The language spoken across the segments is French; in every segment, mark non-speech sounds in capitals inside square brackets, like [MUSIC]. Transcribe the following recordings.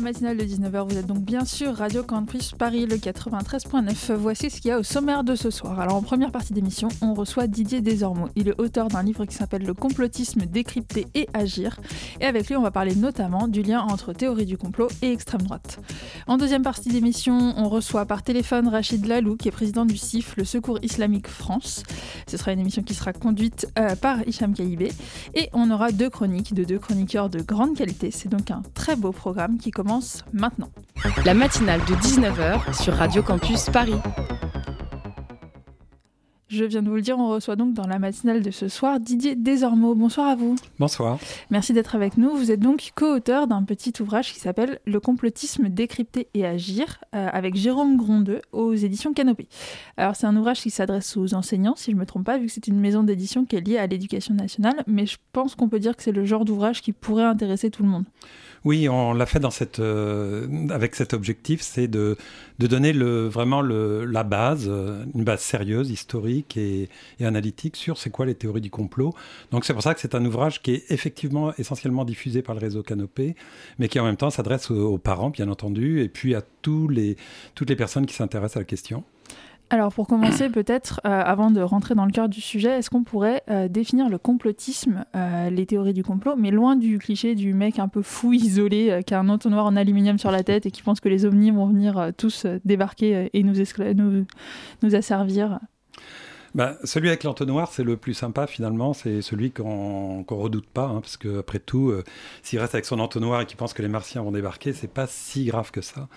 matinale de 19h, vous êtes donc bien sûr Radio Campus Paris, le 93.9. Voici ce qu'il y a au sommaire de ce soir. Alors en première partie d'émission, on reçoit Didier Desormeaux. Il est auteur d'un livre qui s'appelle Le complotisme décrypter et agir. Et avec lui, on va parler notamment du lien entre théorie du complot et extrême droite. En deuxième partie d'émission, on reçoit par téléphone Rachid Lalou, qui est président du CIF, le Secours Islamique France. Ce sera une émission qui sera conduite euh, par Hicham Kaibé. Et on aura deux chroniques de deux chroniqueurs de grande qualité. C'est donc un très beau programme qui commence maintenant. La matinale de 19h sur Radio Campus Paris. Je viens de vous le dire, on reçoit donc dans la matinale de ce soir Didier Desormeaux. Bonsoir à vous. Bonsoir. Merci d'être avec nous. Vous êtes donc co-auteur d'un petit ouvrage qui s'appelle Le complotisme décrypter et agir euh, avec Jérôme Grondeux aux éditions Canopée. Alors c'est un ouvrage qui s'adresse aux enseignants, si je ne me trompe pas, vu que c'est une maison d'édition qui est liée à l'éducation nationale, mais je pense qu'on peut dire que c'est le genre d'ouvrage qui pourrait intéresser tout le monde. Oui, on l'a fait euh, avec cet objectif, c'est de, donner vraiment la base, euh, une base sérieuse, historique et, analytique sur c'est quoi les théories du complot. Donc c'est pour ça que c'est un ouvrage qui est effectivement essentiellement diffusé par le réseau Canopé, mais qui en même temps s'adresse aux, parents, bien entendu, et puis à toutes les personnes qui s'intéressent à la question. Alors pour commencer, peut-être, euh, avant de rentrer dans le cœur du sujet, est-ce qu'on pourrait euh, définir le complotisme, euh, les théories du complot, mais loin du cliché du mec un peu fou, isolé, qui a un entonnoir en aluminium sur la tête et qui pense que les ovnis vont venir tous débarquer et nous, asservir? Bah, celui avec l'entonnoir, c'est le plus sympa finalement, c'est celui qu'on qu redoute pas, hein, parce qu'après tout, s'il reste avec son entonnoir et qu'il pense que les martiens vont débarquer, c'est pas si grave que ça.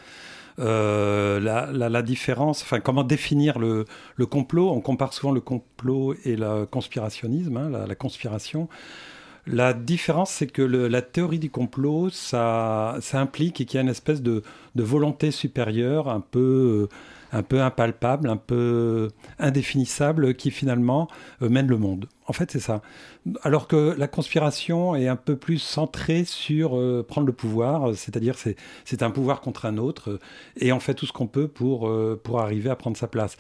Euh, la, différence, enfin comment définir le, complot? On compare souvent le complot et le conspirationnisme, hein, la, conspiration. La différence, c'est que la théorie du complot, ça, ça implique qu'il y a une espèce de, volonté supérieure, un peu, un peu impalpable, un peu indéfinissable, qui finalement euh, mène le monde. En fait, c'est ça. Alors que la conspiration est un peu plus centrée sur euh, prendre le pouvoir, c'est-à-dire c'est, c'est un pouvoir contre un autre, euh, et on fait tout ce qu'on peut pour, euh, pour arriver à prendre sa place.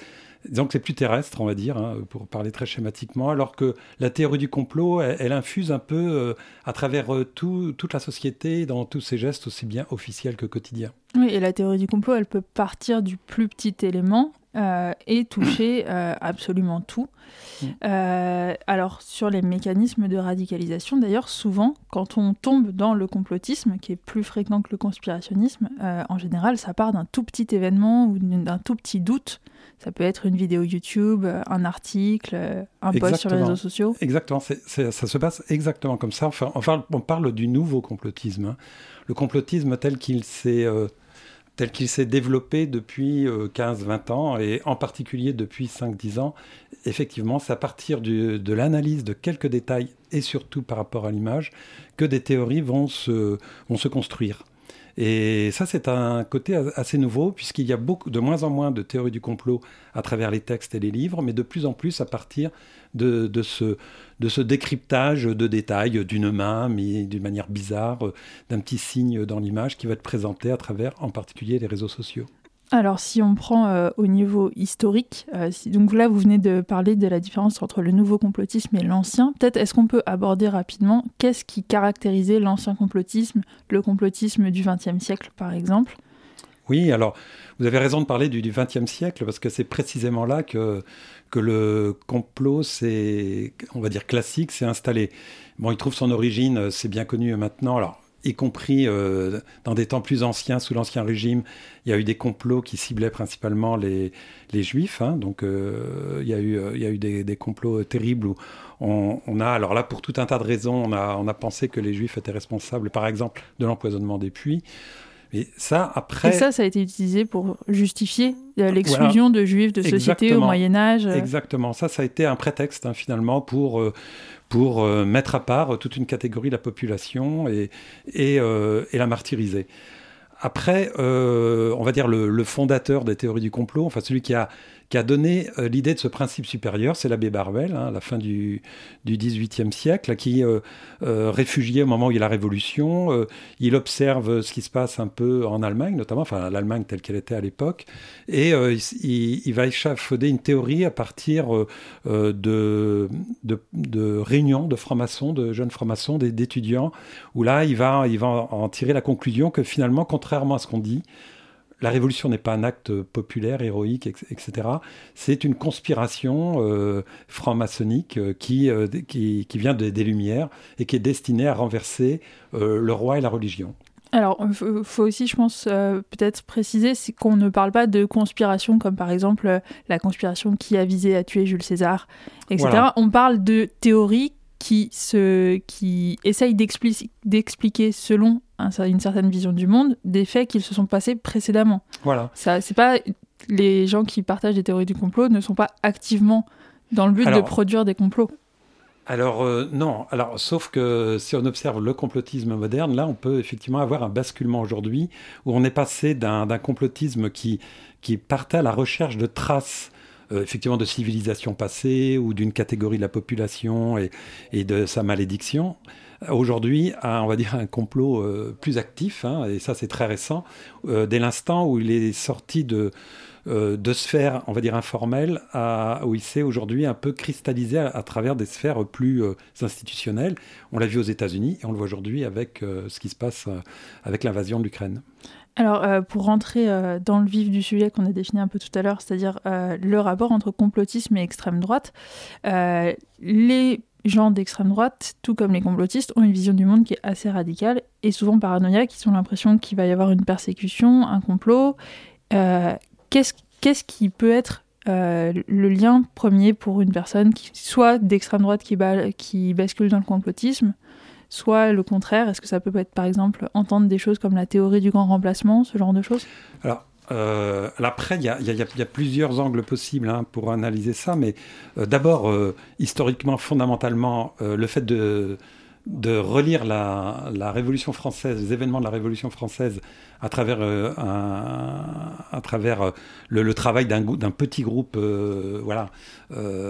Donc c'est plus terrestre, on va dire, hein, pour parler très schématiquement, alors que la théorie du complot, elle, infuse un peu à travers tout, toute la société, dans tous ses gestes, aussi bien officiels que quotidiens. Oui, et la théorie du complot, elle peut partir du plus petit élément euh, et toucher [COUGHS] euh, absolument tout. Mm. Euh, alors sur les mécanismes de radicalisation, d'ailleurs, souvent, quand on tombe dans le complotisme, qui est plus fréquent que le conspirationnisme, en général, ça part d'un tout petit événement ou d'un tout petit doute. Ça peut être une vidéo YouTube, un article, un post sur les réseaux sociaux. Exactement, ça se passe exactement comme ça. Enfin, on parle du nouveau complotisme. Hein. Le complotisme tel qu'il s'est tel qu'il s'est développé depuis 15-20 euh, ans, et en particulier depuis 5-10 ans, effectivement, c'est à partir de l'analyse de quelques détails, et surtout par rapport à l'image, que des théories vont se, vont se construire. Et ça, c'est un côté assez nouveau, puisqu'il y a beaucoup, de moins en moins de théories du complot à travers les textes et les livres, mais de plus en plus à partir de, ce, de ce décryptage de détails d'une main, mais d'une manière bizarre, d'un petit signe dans l'image qui va être présenté à travers, en particulier, les réseaux sociaux. Alors, si on prend euh, au niveau historique, euh, donc là, vous venez de parler de la différence entre le nouveau complotisme et l'ancien. Peut-être est-ce qu'on peut aborder rapidement qu'est-ce qui caractérisait l'ancien complotisme, le complotisme du XXe siècle, par exemple? Oui, alors, vous avez raison de parler du XXe siècle, parce que c'est précisément là que, que le complot, c'est, on va dire, classique, s'est installé. Bon, il trouve son origine, c'est bien connu maintenant. Alors, y compris euh, dans des temps plus anciens, sous l'Ancien Régime, il y a eu des complots qui ciblaient principalement les, les Juifs. Hein. donc euh, il y a eu, il y a eu des, des complots terribles où on, on, a, alors là, pour tout un tas de raisons, on a, on a pensé que les Juifs étaient responsables, par exemple, de l'empoisonnement des puits. Mais ça, après... Et ça, ça a été utilisé pour justifier euh, l'exclusion de juifs de société au Moyen Âge. Exactement. Ça, ça a été un prétexte, hein, finalement, pour, pour euh, mettre à part toute une catégorie de la population et, et, euh, et la martyriser. après, on va dire le, fondateur des théories du complot, enfin celui qui a qui a donné euh, l'idée de ce principe supérieur, c'est l'abbé Barbel, hein, à la fin du, du XVIIIe siècle, qui, euh, euh, réfugié au moment où il y a la Révolution, il observe ce qui se passe un peu en Allemagne, notamment, enfin l'Allemagne telle qu'elle était à l'époque, et il, va échafauder une théorie à partir de, de, réunions de francs-maçons, de jeunes francs-maçons, d'étudiants, où là, il va, il va en tirer la conclusion que finalement, contrairement à ce qu'on dit, la révolution n'est pas un acte populaire, héroïque, etc. C'est une conspiration euh, franc-maçonnique euh, euh, qui, qui, vient des Lumières et qui est destinée à renverser le roi et la religion. Alors, il faut aussi, je pense, peut-être préciser qu'on ne parle pas de conspiration comme par exemple la conspiration qui a visé à tuer Jules César, etc. On parle de théories qui, se, qui essaye d'expliquer selon une certaine vision du monde des faits qui se sont passés précédemment. Voilà. Ça, c'est pas les gens qui partagent des théories du complot ne sont pas activement dans le but de produire des complots. Alors euh, non, alors sauf que si on observe le complotisme moderne, là on peut effectivement avoir un basculement aujourd'hui où on est passé d'un complotisme qui, qui partait à la recherche de traces euh, effectivement de civilisation passée ou d'une catégorie de la population et, de sa malédiction. Aujourd'hui, on va dire un complot euh, plus actif, hein, et ça c'est très récent, euh, dès l'instant où il est sorti de, de sphères, on va dire informelles, à, où il s'est aujourd'hui un peu cristallisé à, travers des sphères plus institutionnelles. On l'a vu aux États-Unis et on le voit aujourd'hui avec ce qui se passe avec l'invasion de l'Ukraine. Alors, euh, pour rentrer euh, dans le vif du sujet qu'on a défini un peu tout à l'heure, c'est-à-dire euh, le rapport entre complotisme et extrême droite, les gens d'extrême droite, tout comme les complotistes, ont une vision du monde qui est assez radicale et souvent paranoïaque. Ils ont l'impression qu'il va y avoir une persécution, un complot. Qu'est-ce qui peut être le lien premier pour une personne qui soit d'extrême droite qui, qui bascule dans le complotisme, soit le contraire Est-ce que ça peut être par exemple entendre des choses comme la théorie du grand remplacement, ce genre de choses? Alors, euh, après, il y, a plusieurs angles possibles hein, pour analyser ça, mais euh, d'abord, euh, historiquement, fondamentalement, le fait de, relire la, Révolution française, les événements de la Révolution française à travers, travers le, travail d'un petit groupe, voilà,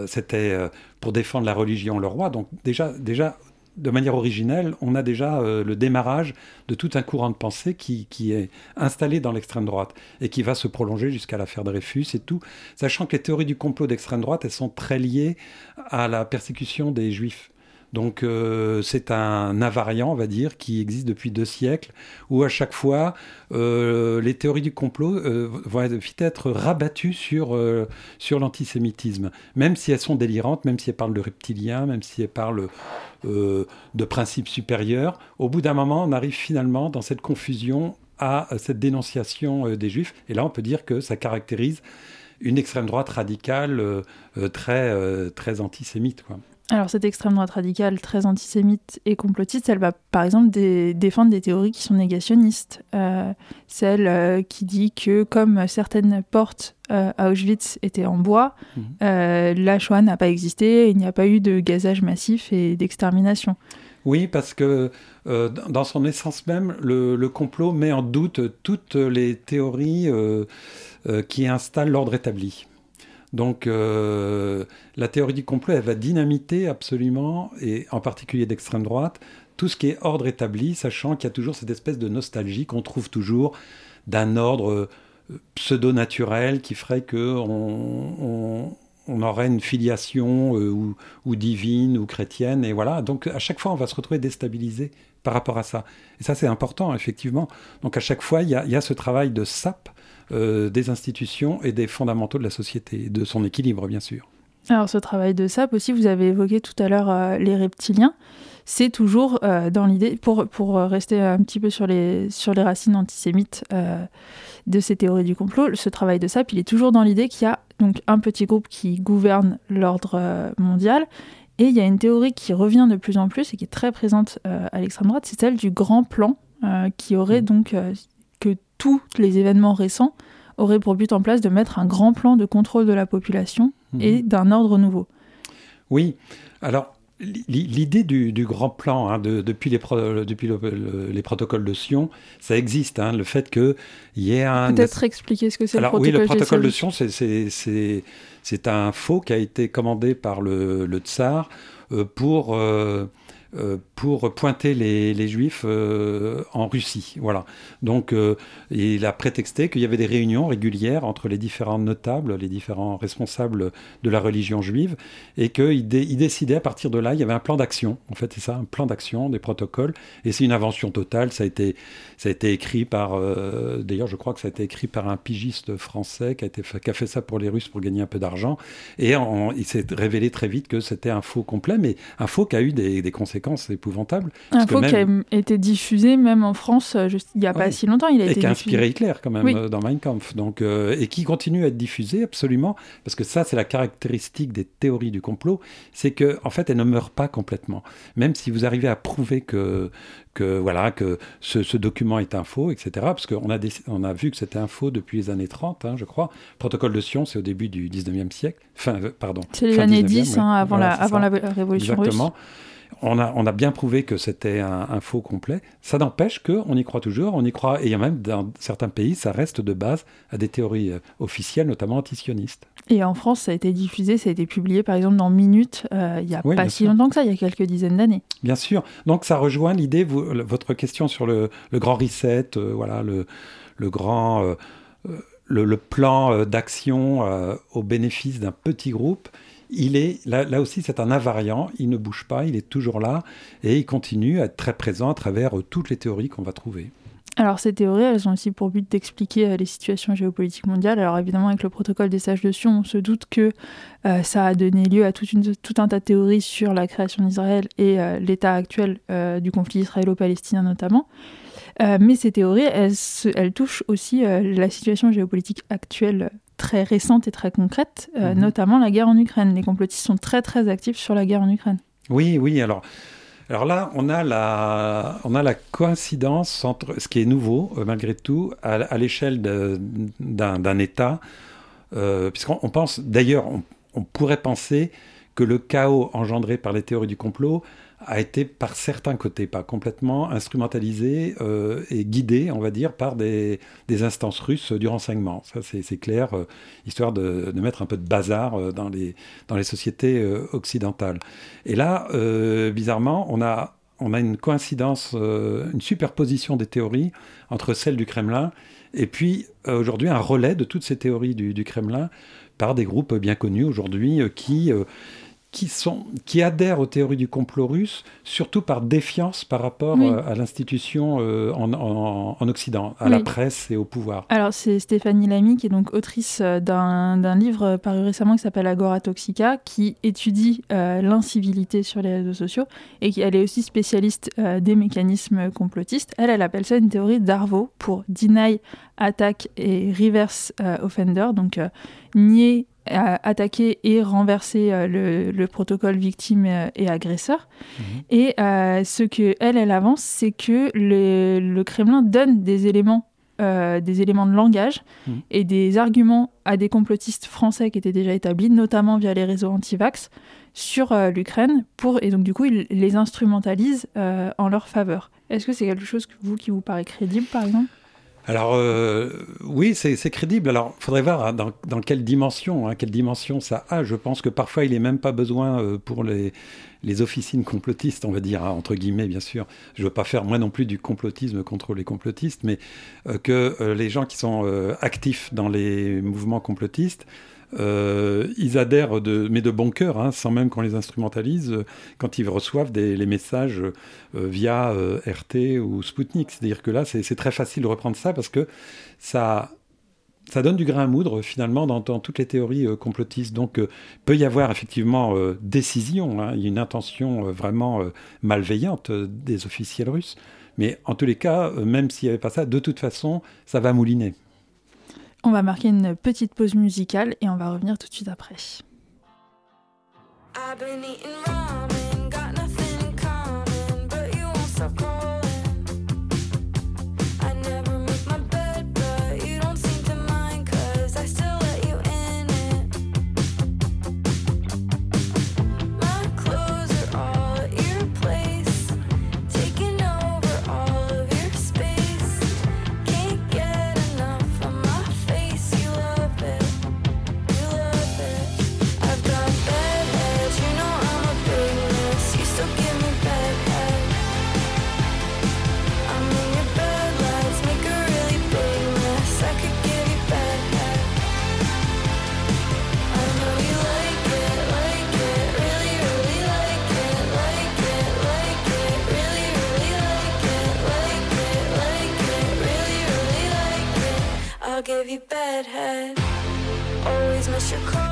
c'était pour défendre la religion, le roi. Donc déjà, déjà de manière originelle, on a déjà euh, le démarrage de tout un courant de pensée qui, est installé dans l'extrême droite et qui va se prolonger jusqu'à l'affaire Dreyfus et tout, sachant que les théories du complot d'extrême droite, elles sont très liées à la persécution des juifs. Donc euh, c'est un invariant, on va dire, qui existe depuis deux siècles, où à chaque fois, euh, les théories du complot euh, vont vite être rabattues sur, sur l'antisémitisme, même si elles sont délirantes, même si elles parlent de reptiliens, même si elles parlent de principes supérieurs. Au bout d'un moment, on arrive finalement dans cette confusion à cette dénonciation des juifs, et là on peut dire que ça caractérise une extrême droite radicale très, très antisémite. Quoi. Alors cette extrême droite radicale très antisémite et complotiste, elle va par exemple défendre des théories qui sont négationnistes. Euh, celle euh, qui dit que comme certaines portes euh, à Auschwitz étaient en bois, mhm. la Shoah n'a pas existé, il n'y a pas eu de gazage massif et d'extermination. Oui, parce que dans son essence même, le, le, complot met en doute toutes les théories qui installent l'ordre établi. Donc euh, la théorie du complot, elle va dynamiter absolument, et en particulier d'extrême droite, tout ce qui est ordre établi, sachant qu'il y a toujours cette espèce de nostalgie qu'on trouve toujours d'un ordre euh, pseudo-naturel qui ferait qu'on on, aurait une filiation euh, ou, divine ou chrétienne, et voilà. Donc à chaque fois, on va se retrouver déstabilisé par rapport à ça. Et ça, c'est important, effectivement. Donc à chaque fois, il y a, y a ce travail de sape euh, des institutions et des fondamentaux de la société, de son équilibre bien sûr. Alors ce travail de SAP aussi, vous avez évoqué tout à l'heure euh, les reptiliens, c'est toujours euh, dans l'idée, pour, pour rester un petit peu sur les, sur les racines antisémites de ces théories du complot, ce travail de SAP, il est toujours dans l'idée qu'il y a donc un petit groupe qui gouverne l'ordre mondial, et il y a une théorie qui revient de plus en plus et qui est très présente à l'extrême droite, c'est celle du grand plan, qui aurait mmh. donc que tous les événements récents auraient pour but en place de mettre un grand plan de contrôle de la population mhm. et d'un ordre nouveau. Oui, alors L'idée du, grand plan, hein, depuis, les, depuis les protocoles de Sion, ça existe. Hein, le fait qu'il y ait un. Peut-être expliquer ce que c'est le protocole. Oui, le protocole de Sion, c'est un faux qui a été commandé par le, le tsar euh, pour. Euh, pour pointer les, juifs euh, en Russie. Voilà. Donc euh, il a prétexté qu'il y avait des réunions régulières entre les différents notables, les différents responsables de la religion juive, et qu'il décidait à partir de là, il y avait un plan d'action. En fait, c'est ça, un plan d'action, des protocoles, et c'est une invention totale. Ça a été, écrit par, d'ailleurs, je crois que ça a été écrit par un pigiste français qui a, fait ça pour les Russes pour gagner un peu d'argent, et il s'est révélé très vite que c'était un faux complet, mais un faux qui a eu des conséquences épouvantables un faux qui a été diffusé même en France euh, il n'y a pas si longtemps. Il a et qui a inspiré Hitler quand même euh, dans Mein Kampf. Donc, euh, et qui continue à être diffusé absolument, parce que ça c'est la caractéristique des théories du complot, c'est qu'en en fait elles ne meurent pas complètement. Même si vous arrivez à prouver que, que, voilà, que ce, document est un faux, etc. Parce qu'on a, on a vu que c'était un faux depuis les années 30, hein, je crois. Protocole de Sion, c'est au début du 19e siècle. Enfin, pardon. C'est les années 10, hein, avant, la, avant la Révolution Exactement on a, bien prouvé que c'était un, faux complet. Ça n'empêche qu'on y croit toujours, on y croit, et il y a même dans certains pays, ça reste de base à des théories euh, officielles, notamment antisionistes. Et en France, ça a été diffusé, ça a été publié par exemple dans Minute, euh, il n'y a pas si longtemps que ça, il y a quelques dizaines d'années. Bien sûr. Donc ça rejoint l'idée, votre question sur le, grand reset, euh, voilà, le, grand... le, plan d'action au bénéfice d'un petit groupe, il est là, aussi c'est un invariant, il ne bouge pas, il est toujours là et il continue à être très présent à travers euh, toutes les théories qu'on va trouver. Alors ces théories, elles ont aussi pour but d'expliquer euh, les situations géopolitiques mondiales. Alors évidemment, avec le protocole des sages de Sion, on se doute que euh, ça a donné lieu à tout un tas de théories sur la création d'Israël et l'état actuel du conflit israélo-palestinien notamment. mais ces théories, elles touchent aussi la situation géopolitique actuelle très récentes et très concrètes, euh, mhm. notamment la guerre en Ukraine. Les complotistes sont très très actifs sur la guerre en Ukraine. Oui, oui, alors... Alors là, on a la, on a la coïncidence entre ce qui est nouveau, euh, malgré tout, à, l'échelle d'un État, euh, puisqu'on pense, d'ailleurs, on, pourrait penser que le chaos engendré par les théories du complot a été par certains côtés, pas complètement, instrumentalisé euh, et guidé, on va dire, par des, instances russes du renseignement. Ça, c'est clair, euh, histoire de, mettre un peu de bazar euh, dans, les, dans les sociétés occidentales. Et là, bizarrement, on a, on a une coïncidence, une superposition des théories entre celles du Kremlin et puis aujourd'hui un relais de toutes ces théories du, du Kremlin par des groupes bien connus aujourd'hui qui qui, sont, qui adhèrent aux théories du complot russe, surtout par défiance par rapport euh, à l'institution euh, en, en, Occident, à la presse et au pouvoir. Alors c'est Stéphanie Lamy, qui est donc autrice euh, d'un livre paru récemment qui s'appelle Agora Toxica, qui étudie l'incivilité sur les réseaux sociaux, et qui elle est aussi spécialiste des mécanismes complotistes. Elle, elle appelle ça une théorie d'Arvo pour Deny, Attack et Reverse Offender, donc nier attaquer et renverser euh, le, protocole victime euh, et agresseur. Mhm. Et euh, ce que elle, elle avance, c'est que le, Kremlin donne des éléments des éléments de langage mhm. et des arguments à des complotistes français qui étaient déjà établis, notamment via les réseaux anti-vax, sur l'Ukraine, pour et donc du coup ils les instrumentalisent en leur faveur. Est-ce que c'est quelque chose que vous qui vous paraît crédible, par exemple? Alors euh, oui, c'est crédible. Alors il faudrait voir hein, dans, quelle dimension, hein, quelle dimension ça a. Je pense que parfois il n'est même pas besoin euh, pour les, officines complotistes, on va dire, hein, entre guillemets bien sûr. Je ne veux pas faire moi non plus du complotisme contre les complotistes, mais euh, que les gens qui sont actifs dans les mouvements complotistes euh, ils adhèrent, mais de bon cœur, hein, sans même qu'on les instrumentalise, euh, quand ils reçoivent des, les messages euh, via RT ou Sputnik. C'est-à-dire que là, c'est très facile de reprendre ça parce que ça, donne du grain à moudre finalement dans, toutes les théories complotistes. Donc, peut y avoir effectivement décision, hein. une intention vraiment malveillante des officiels russes. Mais en tous les cas, même s'il n'y avait pas ça, de toute façon, ça va mouliner. On va marquer une petite pause musicale et on va revenir tout de suite après. I'll give you bedhead. Always miss your calls,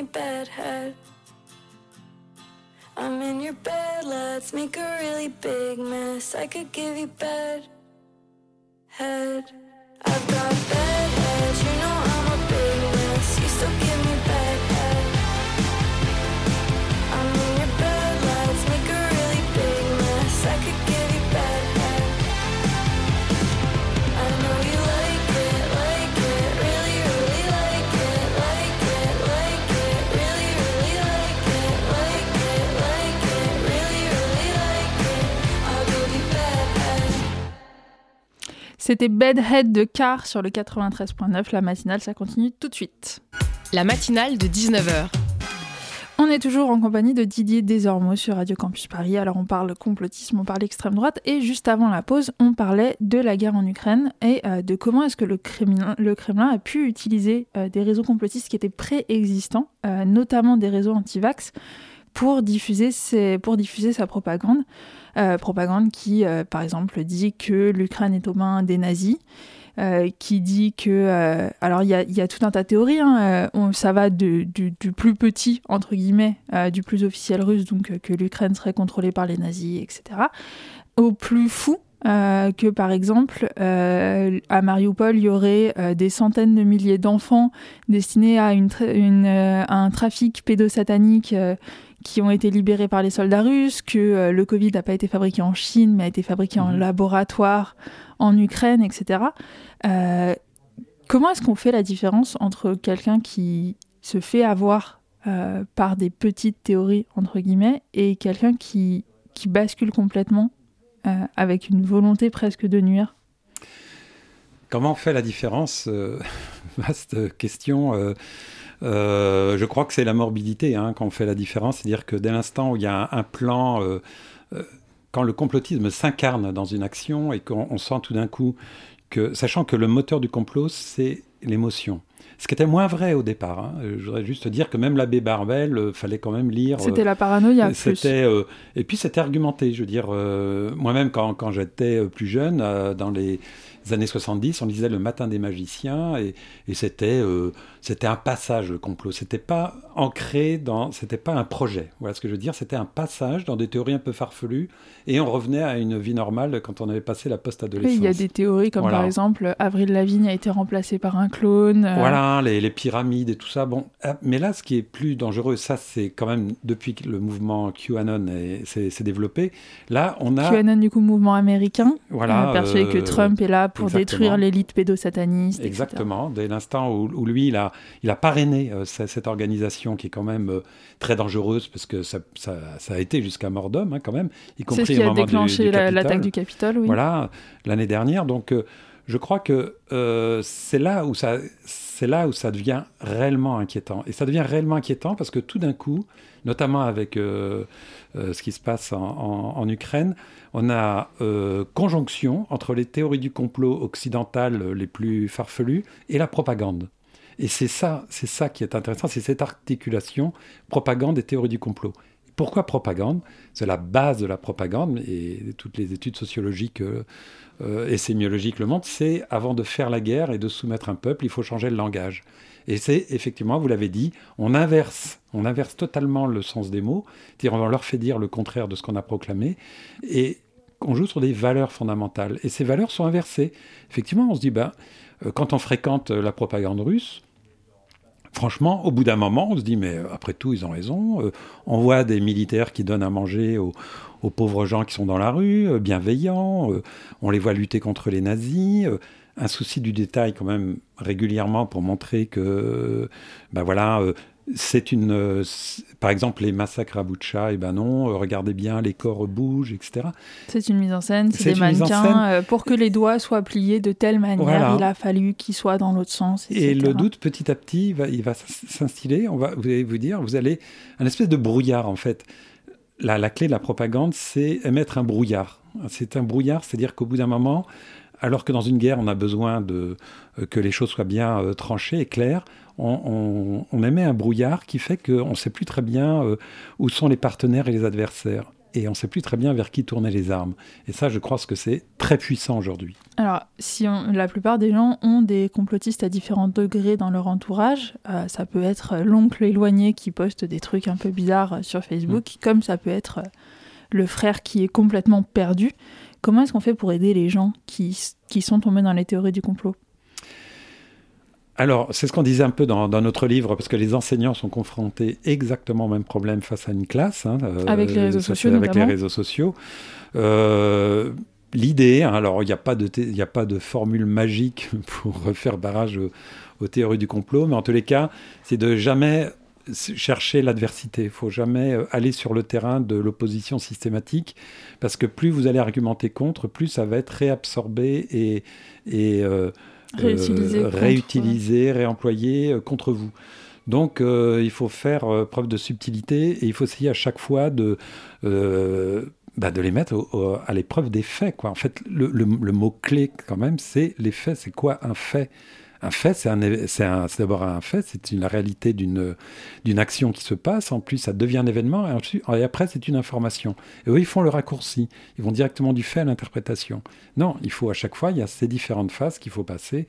me bad head. I'm in your bed, let's make a really big mess. I could give you bad head. C'était Bedhead de Car sur le 93.9. La matinale, ça continue tout de suite. La matinale de 19h. On est toujours en compagnie de Didier Desormeaux sur Radio Campus Paris. Alors on parle complotisme, on parle extrême droite et juste avant la pause, on parlait de la guerre en Ukraine et euh, de comment est-ce que le Kremlin, le Kremlin a pu utiliser euh, des réseaux complotistes qui étaient préexistants, euh, notamment des réseaux anti-vax, pour diffuser, ses- pour diffuser sa propagande. Euh, propagande qui, euh, par exemple, dit que l'Ukraine est aux mains des nazis. euh, qui dit que... alors, il y a, tout un tas de théories. hein, on- ça va du, plus petit, entre guillemets, du plus officiel russe, donc que l'Ukraine serait contrôlée par les nazis, etc., au plus fou, que par exemple, à Mariupol, il y aurait des centaines de milliers d'enfants destinés à, à un trafic pédosatanique qui ont été libérés par les soldats russes, que euh, le Covid n'a pas été fabriqué en Chine, mais a été fabriqué en Mhm. laboratoire en Ukraine, etc. Euh, comment est-ce qu'on fait la différence entre quelqu'un qui se fait avoir euh, par des petites théories, entre guillemets, et quelqu'un qui, qui bascule complètement avec une volonté presque de nuire? Comment on fait la différence? [LAUGHS] Vaste question. Euh, je crois que c'est la morbidité hein, quand on fait la différence. C'est-à-dire que dès l'instant où il y a un, un plan, euh, euh, quand le complotisme s'incarne dans une action et qu'on on sent tout d'un coup que, sachant que le moteur du complot, c'est l'émotion. Ce qui était moins vrai au départ. hein. Je voudrais juste dire que même l'abbé Barbel, euh, fallait quand même lire. euh, C'était la paranoïa, c'était euh, et puis c'était argumenté. Je veux dire, moi-même quand, quand j'étais plus jeune, dans les années 70, on lisait le Matin des magiciens et, et c'était c'était un passage le complot. C'était pas ancré dans, c'était pas un projet. Voilà ce que je veux dire. C'était un passage dans des théories un peu farfelues et on revenait à une vie normale quand on avait passé la Oui, post-adolescence. il y a des théories comme Voilà. par exemple Avril Lavigne a été remplacée par un clone. euh, Voilà, les, les pyramides et tout ça. Bon, ah, mais là, ce qui est plus dangereux, ça, c'est quand même depuis que le mouvement QAnon est- s'est développé. Là, on a. QAnon, du coup, mouvement américain. Voilà, euh, persuadé que euh, Trump est là pour exactement. détruire l'élite pédosataniste. etc. Exactement, dès l'instant où, où lui, il a, il a parrainé euh, ce- cette organisation qui est quand même euh, très dangereuse, parce que ça, ça, ça a été jusqu'à mort d'homme, hein, quand même, y compris ce qui au a moment déclenché l'attaque du Capitole, oui. Voilà, l'année dernière. Donc, euh, je crois que euh, c'est là où ça, c'est là où ça devient réellement inquiétant. Et ça devient réellement inquiétant parce que tout d'un coup, notamment avec euh, euh, ce qui se passe en, en- en Ukraine, on a conjonction entre les théories du complot occidentales les plus farfelues et la propagande. Et c'est ça, c'est ça qui est intéressant, c'est cette articulation propagande et théorie du complot. Pourquoi propagande? C'est la base de la propagande, et toutes les études sociologiques euh, euh, et sémiologiques le montrent, c'est avant de faire la guerre et de soumettre un peuple, il faut changer le langage. Et c'est effectivement, vous l'avez dit, on inverse, on inverse totalement le sens des mots, c'est-à-dire on leur fait dire le contraire de ce qu'on a proclamé, et on joue sur des valeurs fondamentales. Et ces valeurs sont inversées. Effectivement, on se dit, ben, euh, quand on fréquente la propagande russe, franchement, au bout d'un moment, on se dit, mais euh, après tout, ils ont raison. Euh, on voit des militaires qui donnent à manger aux, pauvres gens qui sont dans la rue, euh, bienveillants. on les voit lutter contre les nazis. un souci du détail quand même régulièrement pour montrer que, ben voilà, c'est une, euh, par exemple les massacres à Boutcha, et ben non, euh, regardez bien, les corps bougent, etc. C'est une mise en scène, C'est des mannequins. euh, pour que les doigts soient pliés de telle manière, Voilà. il a fallu qu'ils soient dans l'autre sens. Et le doute, petit à petit, il va, va s'instiller. On va, vous allez vous dire, vous allez un espèce de brouillard en fait. La, la clé de la propagande, c'est émettre un brouillard. C'est un brouillard, c'est-à-dire qu'au bout d'un moment, alors que dans une guerre, on a besoin de euh, que les choses soient bien euh, tranchées et claires, on, on- on émet un brouillard qui fait qu'on ne sait plus très bien euh, où sont les partenaires et les adversaires. Et on ne sait plus très bien vers qui tourner les armes. Et ça, je crois que c'est très puissant aujourd'hui. Alors, si on- la plupart des gens ont des complotistes à différents degrés dans leur entourage, euh, ça peut être l'oncle éloigné qui poste des trucs un peu bizarres sur Facebook, Mm. comme ça peut être le frère qui est complètement perdu. Comment est-ce qu'on fait pour aider les gens qui, qui sont tombés dans les théories du complot? Alors, c'est ce qu'on disait un peu dans, dans notre livre, parce que les enseignants sont confrontés exactement au même problème face à une classe. hein, euh, Avec les réseaux sociaux, Avec les réseaux sociaux. Euh, L'idée, hein, alors il n'y a, pas de y a pas de formule magique [LAUGHS] pour faire barrage aux, aux théories du complot, mais en tous les cas, c'est de jamais chercher l'adversité. Il faut jamais euh, aller sur le terrain de l'opposition systématique, parce que plus vous allez argumenter contre, plus ça va être réabsorbé et, et euh, Réutilisé euh, contre, réutilisé, réemployé euh, contre vous. Donc il faut faire preuve de subtilité et il faut essayer à chaque fois de, bah, de les mettre au- au- à l'épreuve des faits. Quoi. En fait, le, le- le mot-clé quand même, c'est les faits. C'est quoi un fait? Un fait, c'est d'abord un fait, c'est la réalité d'une action qui se passe. En plus, ça devient un événement et après, c'est une information. Et eux, ils font le raccourci. Ils vont directement du fait à l'interprétation. Non, il faut à chaque fois, il y a ces différentes phases qu'il faut passer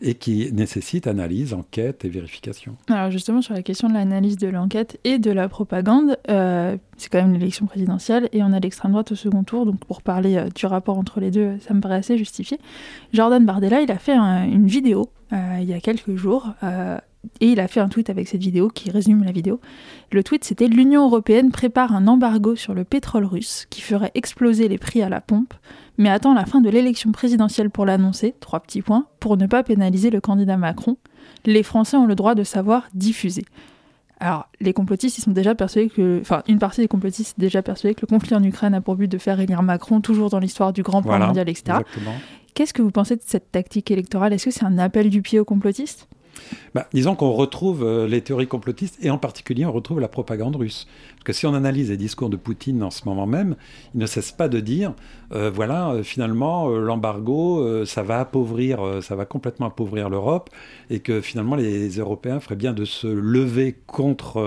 et qui nécessitent analyse, enquête et vérification. Alors justement, sur la question de l'analyse de l'enquête et de la propagande, euh, c'est quand même l'élection présidentielle et on a l'extrême droite au second tour, donc pour parler euh, du rapport entre les deux, ça me paraît assez justifié. Jordan Bardella, il a fait un- une vidéo euh, il y a quelques jours euh, et il a fait un tweet avec cette vidéo qui résume la vidéo. Le tweet, c'était L'Union européenne prépare un embargo sur le pétrole russe qui ferait exploser les prix à la pompe, mais attend la fin de l'élection présidentielle pour l'annoncer, trois petits points, pour ne pas pénaliser le candidat Macron les Français ont le droit de savoir diffuser. Alors, les complotistes, ils sont déjà persuadés que. Enfin, une partie des complotistes est déjà persuadés que le conflit en Ukraine a pour but de faire élire Macron, toujours dans l'histoire du grand plan Voilà, mondial, etc. Qu'est-ce que vous pensez de cette tactique électorale? Est-ce que c'est un appel du pied aux complotistes? Bah, disons qu'on retrouve euh, les théories complotistes et en particulier on retrouve la propagande russe. Parce que si on analyse les discours de Poutine en ce moment même, il ne cesse pas de dire, euh, voilà, euh, finalement, l'embargo, ça va appauvrir, ça va complètement appauvrir l'Europe et que finalement les Européens feraient bien de se lever contre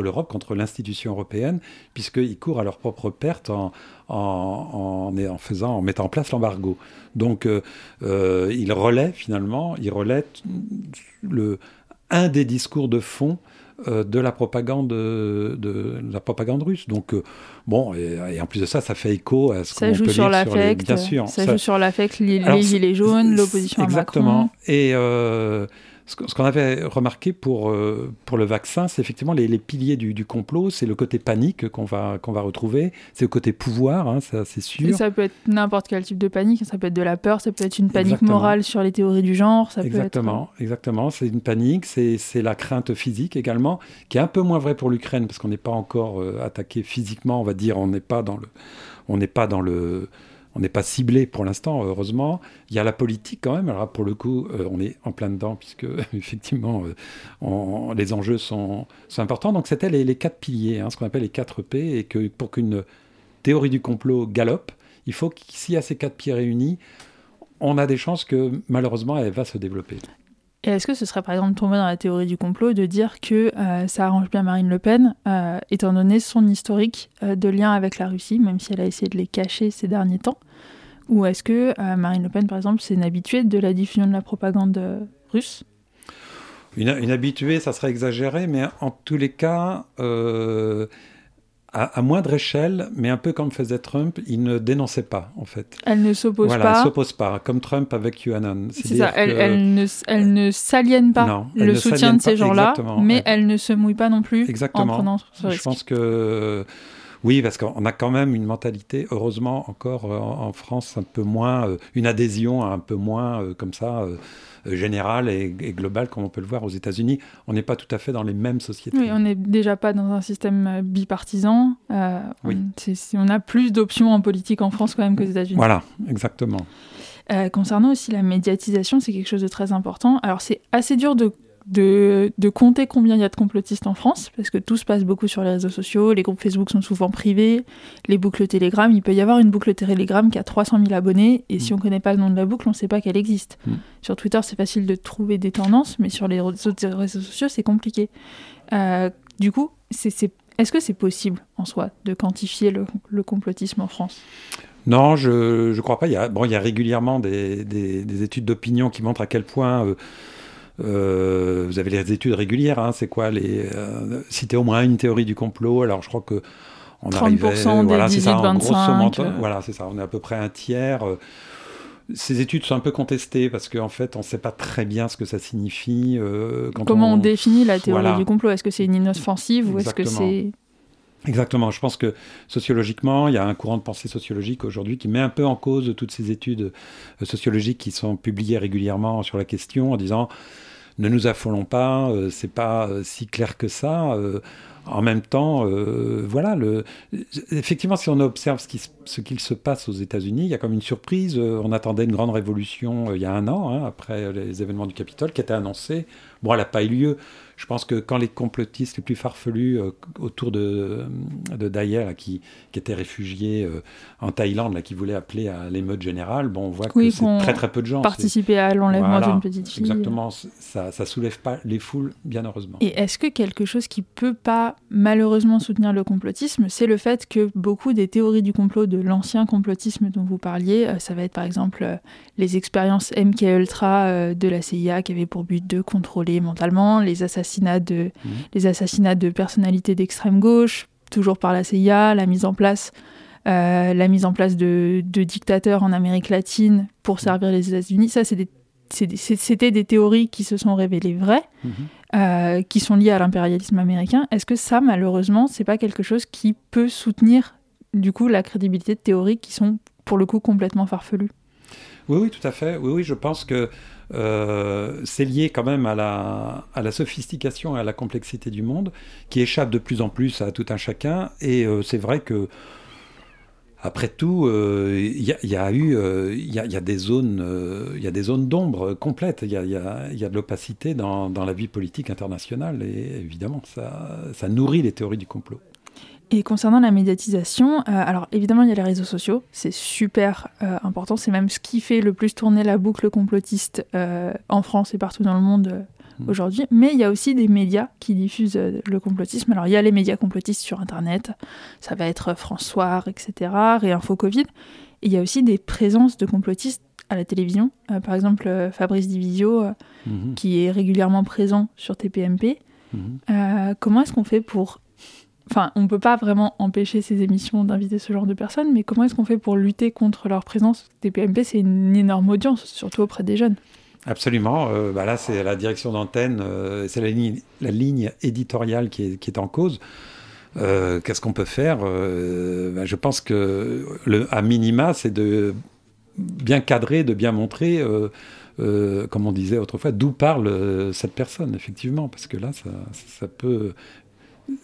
l'Europe, contre l'institution européenne, puisqu'ils courent à leur propre perte en, en, en, en faisant, en mettant en place l'embargo. Donc, euh, euh, il relaie finalement, il relaie le, un des discours de fond euh, de la propagande de, de la propagande russe. Donc euh, bon, et, et en plus de ça, ça fait écho à ce qu'on peut lire sur les... l'affect, Bien sûr, ça, ça- joue sur l'affect, les, gilets jaunes, l'opposition à Exactement. Macron. Et euh, ce qu'on avait remarqué pour, euh, pour le vaccin, c'est effectivement les, les piliers du, du complot. C'est le côté panique qu'on va, qu'on va retrouver. C'est le côté pouvoir, hein, ça c'est Et sûr. ça peut être n'importe quel type de panique, ça peut être de la peur, ça peut être une panique Exactement. morale sur les théories du genre, ça peut être... Exactement, exactement. C'est une panique, c'est la crainte physique également, qui est un peu moins vrai pour l'Ukraine parce qu'on n'est pas encore euh, attaqué physiquement, on va dire, on n'est pas dans le, on n'est pas dans le, on n'est pas ciblé pour l'instant, heureusement. Il y a la politique quand même. Alors pour le coup, euh, on est en plein dedans puisque [LAUGHS] effectivement, euh, les enjeux sont, importants. Donc c'était les, les quatre piliers, hein, ce qu'on appelle les 4 P, et que pour qu'une théorie du complot galope, il faut y a ces quatre pieds réunis, on a des chances que malheureusement elle va se développer. Et est-ce que ce serait par exemple tomber dans la théorie du complot de dire que euh, ça arrange bien Marine Le Pen, euh, étant donné son historique euh, de lien avec la Russie, même si elle a essayé de les cacher ces derniers temps? Ou est-ce que Marine Le Pen, par exemple, c'est une habituée de la diffusion de la propagande russe? Une, habituée, ça serait exagéré, mais en tous les cas, à, à moindre échelle, mais un peu comme faisait Trump, il ne dénonçait pas, en fait. Elle ne s'oppose voilà, elle pas. s'oppose pas, comme Trump avec QAnon. C'est ça, elle, que- elle ne, elle ne s'aliène pas Non, le ne soutien de ces pas, gens-là, mais ouais. elle ne se mouille pas non plus en prenant ce Je risque. pense que oui, parce qu'on a quand même une mentalité, heureusement encore euh, en, en France, un peu moins, euh, une adhésion un peu moins euh, comme ça, euh, générale et, et globale, comme on peut le voir aux États-Unis. On n'est pas tout à fait dans les mêmes sociétés. Oui, on n'est déjà pas dans un système bipartisan. Oui. on, on a plus d'options en politique en France quand même qu'aux États-Unis. Voilà, exactement. Concernant aussi la médiatisation, c'est quelque chose de très important. Alors c'est assez dur de, de, de compter combien il y a de complotistes en France, parce que tout se passe beaucoup sur les réseaux sociaux, les groupes Facebook sont souvent privés, les boucles Telegram, il peut y avoir une boucle Telegram qui a 300 000 abonnés, et si on ne connaît pas le nom de la boucle, on ne sait pas qu'elle existe. Mm. Sur Twitter, c'est facile de trouver des tendances, mais sur les autres réseaux sociaux, c'est compliqué. Euh, du coup, c'est, c'est- est-ce que c'est possible en soi de quantifier le, le complotisme en France? Non, je ne crois pas. Il y a, bon, il y a régulièrement des, des- des études d'opinion qui montrent à quel point. euh, euh, vous avez les études régulières, hein, c'est quoi les euh, citer au moins une théorie du complot. Alors je crois que on 30% arrivait, des voilà, c'est ça, en 18-25, grosso modo, euh. voilà, c'est ça. On est à peu près un tiers. euh, ces études sont un peu contestées parce qu'en fait, on ne sait pas très bien ce que ça signifie. euh, quand Comment on, définit la théorie Voilà. du complot? Est-ce que c'est une inoffensive ou est-ce que c'est Exactement. Je pense que sociologiquement, il y a un courant de pensée sociologique aujourd'hui qui met un peu en cause toutes ces études euh, sociologiques qui sont publiées régulièrement sur la question en disant ne nous affolons pas, euh, c'est pas euh, si clair que ça. euh, en même temps, voilà, effectivement, si on observe ce qu'il se passe aux États-Unis, il y a comme une surprise. On attendait une grande révolution il y a un an, hein, après les événements du Capitole, qui était annoncée. Bon, elle n'a pas eu lieu. Je pense que quand les complotistes les plus farfelus euh, autour de, de là, qui, qui était réfugié euh, en Thaïlande, là, qui voulait appeler à l'émeute générale, bon, on voit Oui, que c'est très très peu de gens. Participer à l'enlèvement Voilà, d'une petite fille Exactement, ça, ça soulève pas les foules, bien heureusement. Et est-ce que quelque chose qui peut pas malheureusement soutenir le complotisme, c'est le fait que beaucoup des théories du complot de l'ancien complotisme dont vous parliez, euh, ça va être par exemple les expériences MK Ultra euh, de la CIA qui avaient pour but de contrôler mentalement, les assassinats de Mhm. les assassinats de personnalités d'extrême gauche, toujours par la CIA, la mise en place euh, la mise en place de, de dictateurs en Amérique latine pour servir les États-Unis, ça c'est des c'était des théories qui se sont révélées vraies Mhm. euh, qui sont liées à l'impérialisme américain. Est-ce que ça, malheureusement, c'est pas quelque chose qui peut soutenir du coup la crédibilité de théories qui sont pour le coup complètement farfelues? Oui, oui, tout à fait. Oui, oui, je pense que euh, c'est lié quand même à la, à la sophistication et à la complexité du monde, qui échappe de plus en plus à tout un chacun. Et euh, c'est vrai que, après tout, euh, il y, a- eu, des zones, d'ombre complètes. Il y a de l'opacité dans, dans la vie politique internationale, et évidemment, ça, ça nourrit les théories du complot. Et concernant la médiatisation, euh, alors évidemment il y a les réseaux sociaux, c'est super euh, important, c'est même ce qui fait le plus tourner la boucle complotiste euh, en France et partout dans le monde euh, Mm. aujourd'hui. Mais il y a aussi des médias qui diffusent le complotisme. Alors il y a les médias complotistes sur Internet, ça va être François, etc., Réinfo Covid. Et il y a aussi des présences de complotistes à la télévision. Par exemple Fabrice Divisio, Mhm, qui est régulièrement présent sur TPMP. mhm. Comment est-ce qu'on fait pour... On ne peut pas vraiment empêcher ces émissions d'inviter ce genre de personnes, mais comment est-ce qu'on fait pour lutter contre leur présence? TPMP, c'est une énorme audience, surtout auprès des jeunes. Absolument. Euh, bah là, c'est la direction d'antenne, euh, c'est la ligne, éditoriale qui est, en cause. Euh, Qu'est-ce qu'on peut faire? Bah, Je pense que, à minima, c'est de bien cadrer, de bien montrer, comme on disait autrefois, d'où parle cette personne, effectivement, parce que là, ça peut,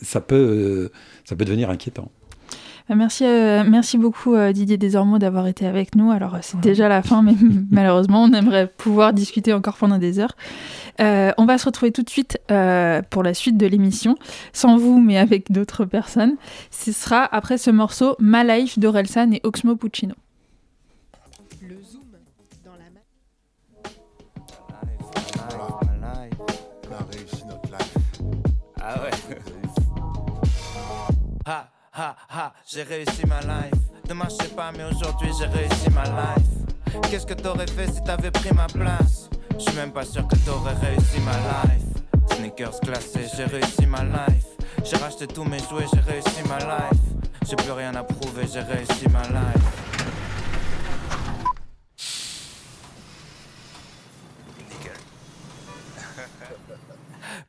ça peut, ça peut devenir inquiétant. Euh, Merci, euh, merci beaucoup euh, Didier Desormeaux d'avoir été avec nous. Alors c'est déjà la fin, mais [LAUGHS] malheureusement on aimerait pouvoir discuter encore pendant des heures. On va se retrouver tout de suite pour la suite de l'émission, sans vous mais avec d'autres personnes. Ce sera après ce morceau Ma Life d'Orelsan et Oxmo Puccino. Ha ha j'ai réussi ma life. Demain je sais pas, mais aujourd'hui j'ai réussi ma life. Qu'est-ce que t'aurais fait si t'avais pris ma place? Je suis même pas sûr que t'aurais réussi ma life. Sneakers classés, j'ai réussi ma life. J'ai racheté tous mes jouets, j'ai réussi ma life. J'ai plus rien à prouver, j'ai réussi ma life.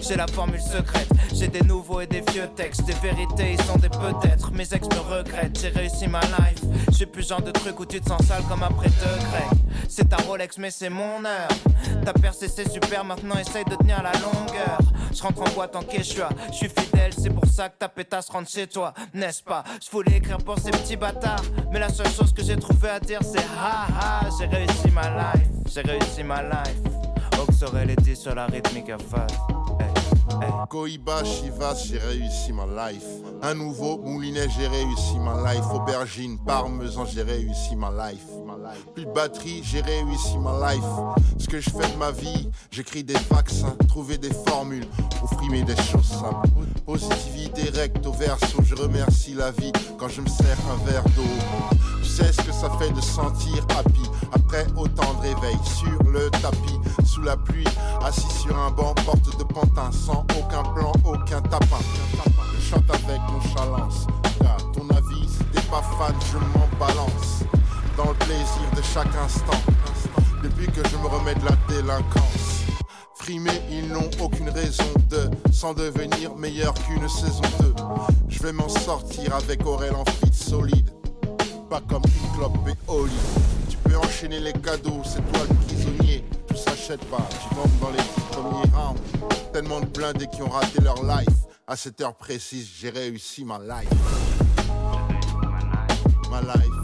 J'ai la formule secrète, j'ai des nouveaux et des vieux textes, des vérités, ils sont des peut-être. Mes ex me regrettent, j'ai réussi ma life. Je plus genre de truc où tu te sens sale comme après deux grecs. C'est ta Rolex, mais c'est mon heure. Ta percé, c'est super, maintenant essaye de tenir la longueur. Je rentre en boîte en quechua, je suis fidèle, c'est pour ça que ta pétasse rentre chez toi, n'est-ce pas? Je voulais écrire pour ces petits bâtards, mais la seule chose que j'ai trouvé à dire, c'est ha ha, j'ai réussi ma life, j'ai réussi ma life. Les dit sur la rythmique à face. Hey, hey. Cohiba, Chivas, j'ai réussi ma life. Un nouveau moulinet, j'ai réussi ma life. Aubergine, parmesan, j'ai réussi ma life. Plus de batterie, j'ai réussi ma life. Ce que je fais de ma vie, j'écris des vaccins, trouver des formules ou frimer des choses simples. Positivité recto verso, je remercie la vie quand je me sers un verre d'eau. Tu sais ce que ça fait de sentir happy après autant de réveil sur le tapis, sous la pluie, assis sur un banc, porte de pantin, sans aucun plan, aucun tapin. Je chante avec nonchalance, car ton avis, t'es pas fan, je m'en balance. Dans le plaisir de chaque instant, depuis que je me remets de la délinquance. Frimés, ils n'ont aucune raison de s'en devenir meilleur qu'une saison 2. Je vais m'en sortir avec Aurel en fit solide pas comme une et Oli. Tu peux enchaîner les cadeaux, c'est toi le prisonnier. Tout s'achète pas, tu tombes dans les premiers rounds. Tellement de blindés qui ont raté leur life. À cette heure précise, j'ai réussi ma life. Ma life.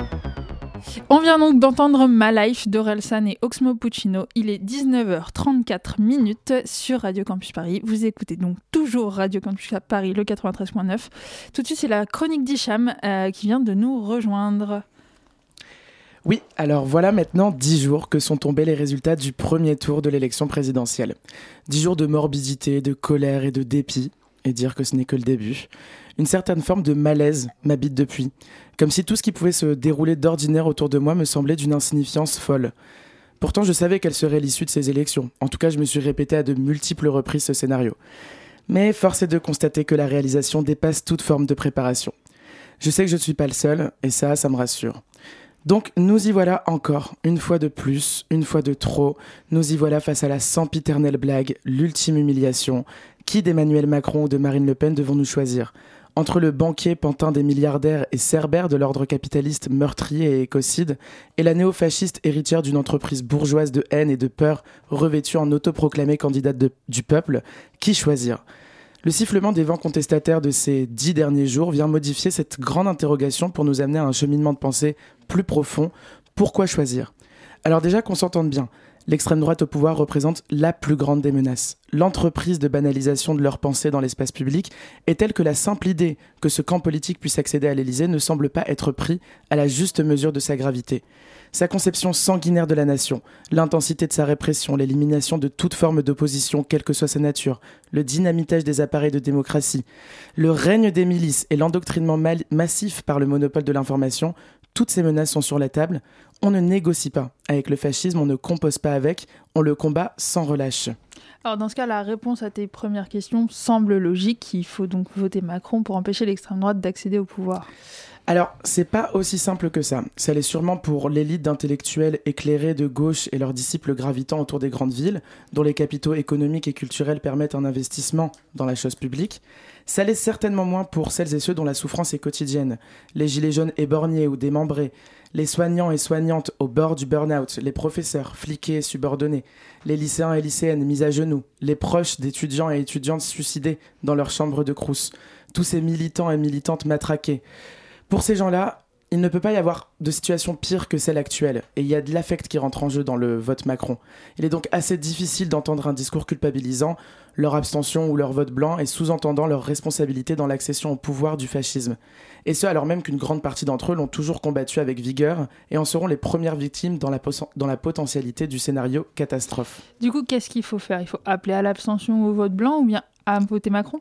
On vient donc d'entendre Ma Life d'Orelsan et Oxmo Puccino. Il est 19h34 minutes sur Radio Campus Paris. Vous écoutez donc toujours Radio Campus Paris, le 93.9. Tout de suite, c'est la chronique d'Hicham euh, qui vient de nous rejoindre. Oui, alors voilà maintenant dix jours que sont tombés les résultats du premier tour de l'élection présidentielle. Dix jours de morbidité, de colère et de dépit, et dire que ce n'est que le début. Une certaine forme de malaise m'habite depuis, comme si tout ce qui pouvait se dérouler d'ordinaire autour de moi me semblait d'une insignifiance folle. Pourtant, je savais quelle serait l'issue de ces élections. En tout cas, je me suis répété à de multiples reprises ce scénario. Mais force est de constater que la réalisation dépasse toute forme de préparation. Je sais que je ne suis pas le seul, et ça, ça me rassure. Donc nous y voilà encore, une fois de plus, une fois de trop, nous y voilà face à la sempiternelle blague, l'ultime humiliation. Qui d'Emmanuel Macron ou de Marine Le Pen devons-nous choisir? Entre le banquier pantin des milliardaires et cerbère de l'ordre capitaliste meurtrier et écocide, et la néo-fasciste héritière d'une entreprise bourgeoise de haine et de peur revêtue en autoproclamée candidate du peuple, qui choisir? Le sifflement des vents contestataires de ces dix derniers jours vient modifier cette grande interrogation pour nous amener à un cheminement de pensée plus profond. Pourquoi choisir? Alors déjà qu'on s'entende bien, l'extrême droite au pouvoir représente la plus grande des menaces. L'entreprise de banalisation de leur pensée dans l'espace public est telle que la simple idée que ce camp politique puisse accéder à l'Élysée ne semble pas être pris à la juste mesure de sa gravité. Sa conception sanguinaire de la nation, l'intensité de sa répression, l'élimination de toute forme d'opposition, quelle que soit sa nature, le dynamitage des appareils de démocratie, le règne des milices et l'endoctrinement massif par le monopole de l'information, toutes ces menaces sont sur la table. On ne négocie pas avec le fascisme, on ne compose pas avec, on le combat sans relâche. Alors dans ce cas, la réponse à tes premières questions semble logique. Il faut donc voter Macron pour empêcher l'extrême droite d'accéder au pouvoir. Alors, c'est pas aussi simple que ça. Ça l'est sûrement pour l'élite d'intellectuels éclairés de gauche et leurs disciples gravitant autour des grandes villes, dont les capitaux économiques et culturels permettent un investissement dans la chose publique. Ça l'est certainement moins pour celles et ceux dont la souffrance est quotidienne. Les gilets jaunes éborgnés ou démembrés, les soignants et soignantes au bord du burn-out, les professeurs fliqués et subordonnés, les lycéens et lycéennes mis à genoux, les proches d'étudiants et étudiantes suicidés dans leur chambre de crousse, tous ces militants et militantes matraqués. Pour ces gens-là, il ne peut pas y avoir de situation pire que celle actuelle, et il y a de l'affect qui rentre en jeu dans le vote Macron. Il est donc assez difficile d'entendre un discours culpabilisant, leur abstention ou leur vote blanc, et sous-entendant leur responsabilité dans l'accession au pouvoir du fascisme. Et ce, alors même qu'une grande partie d'entre eux l'ont toujours combattu avec vigueur, et en seront les premières victimes dans la, dans la potentialité du scénario catastrophe. Du coup, qu'est-ce qu'il faut faire? Il faut appeler à l'abstention ou au vote blanc ou bien à voter Macron?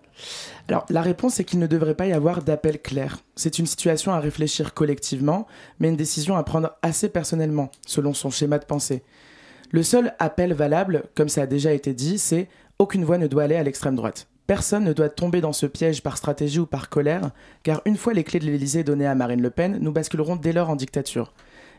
Alors, la réponse est qu'il ne devrait pas y avoir d'appel clair. C'est une situation à réfléchir collectivement, mais une décision à prendre assez personnellement, selon son schéma de pensée. Le seul appel valable, comme ça a déjà été dit, c'est aucune voix ne doit aller à l'extrême droite. Personne ne doit tomber dans ce piège par stratégie ou par colère, car une fois les clés de l'Élysée données à Marine Le Pen, nous basculerons dès lors en dictature.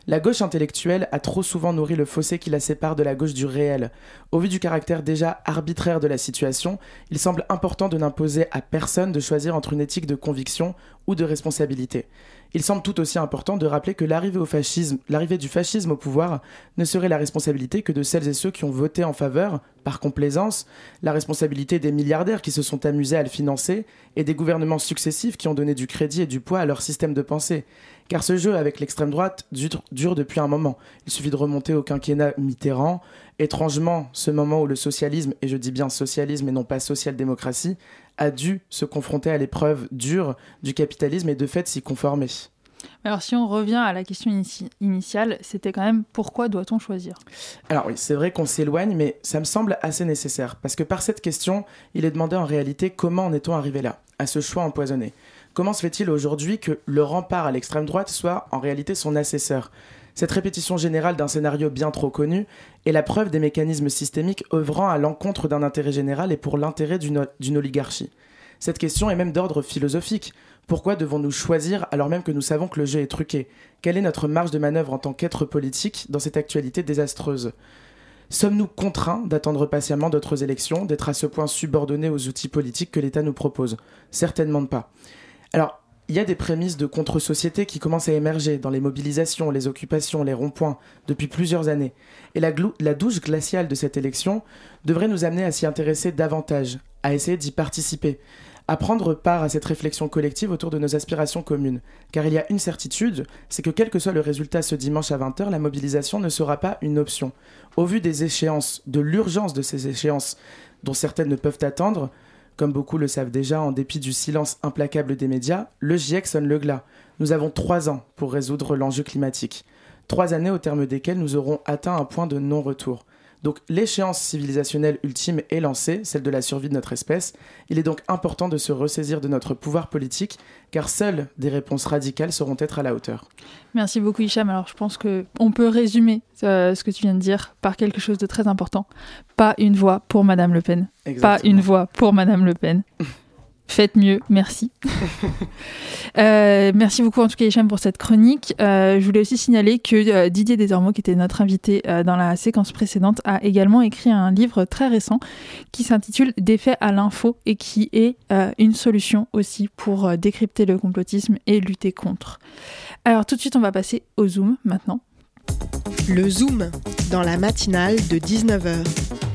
La gauche intellectuelle a trop souvent nourri le fossé qui la sépare de la gauche du réel. Au vu du caractère déjà arbitraire de la situation, il semble important de n'imposer à personne de choisir entre une éthique de conviction ou de responsabilité. Il semble tout aussi important de rappeler que l'arrivée du fascisme au pouvoir ne serait la responsabilité que de celles et ceux qui ont voté en faveur, par complaisance, la responsabilité des milliardaires qui se sont amusés à le financer et des gouvernements successifs qui ont donné du crédit et du poids à leur système de pensée. Car ce jeu avec l'extrême droite dure, dure depuis un moment. Il suffit de remonter au quinquennat Mitterrand. Étrangement, ce moment où le socialisme, et je dis bien socialisme et non pas social-démocratie, a dû se confronter à l'épreuve dure du capitalisme et de fait s'y conformer. Alors si on revient à la question initiale, c'était quand même pourquoi doit-on choisir? Alors oui, c'est vrai qu'on s'éloigne, mais ça me semble assez nécessaire, parce que par cette question, il est demandé en réalité comment en est-on arrivé là, à ce choix empoisonné? Comment se fait-il aujourd'hui que le rempart à l'extrême droite soit en réalité son assesseur? Cette répétition générale d'un scénario bien trop connu est la preuve des mécanismes systémiques œuvrant à l'encontre d'un intérêt général et pour l'intérêt d'une oligarchie. Cette question est même d'ordre philosophique. Pourquoi devons-nous choisir alors même que nous savons que le jeu est truqué? Quelle est notre marge de manœuvre en tant qu'être politique dans cette actualité désastreuse? Sommes-nous contraints d'attendre patiemment d'autres élections, d'être à ce point subordonnés aux outils politiques que l'État nous propose? Certainement pas. Alors, il y a des prémices de contre-société qui commencent à émerger dans les mobilisations, les occupations, les ronds-points depuis plusieurs années. Et la, la douche glaciale de cette élection devrait nous amener à s'y intéresser davantage, à essayer d'y participer, à prendre part à cette réflexion collective autour de nos aspirations communes. Car il y a une certitude, c'est que quel que soit le résultat ce dimanche à 20h, la mobilisation ne sera pas une option. Au vu des échéances, de l'urgence de ces échéances, dont certaines ne peuvent attendre, comme beaucoup le savent déjà, en dépit du silence implacable des médias, le GIEC sonne le glas. Nous avons trois ans pour résoudre l'enjeu climatique. Trois années au terme desquelles nous aurons atteint un point de non-retour. Donc l'échéance civilisationnelle ultime est lancée, celle de la survie de notre espèce. Il est donc important de se ressaisir de notre pouvoir politique, car seules des réponses radicales sauront être à la hauteur. Merci beaucoup Hicham. Alors je pense que on peut résumer euh, ce que tu viens de dire par quelque chose de très important. Pas une voix pour Madame Le Pen. Pas une voix pour Madame Le Pen. [LAUGHS] Faites mieux, merci. [LAUGHS] Euh, merci beaucoup en tout cas Hicham pour cette chronique. Euh, je voulais aussi signaler que euh, Didier Desormeaux, qui était notre invité euh, dans la séquence précédente, a également écrit un livre très récent qui s'intitule Des faits à l'info et qui est euh, une solution aussi pour euh, décrypter le complotisme et lutter contre. Alors tout de suite on va passer au Zoom maintenant. Le Zoom, dans la matinale de 19h.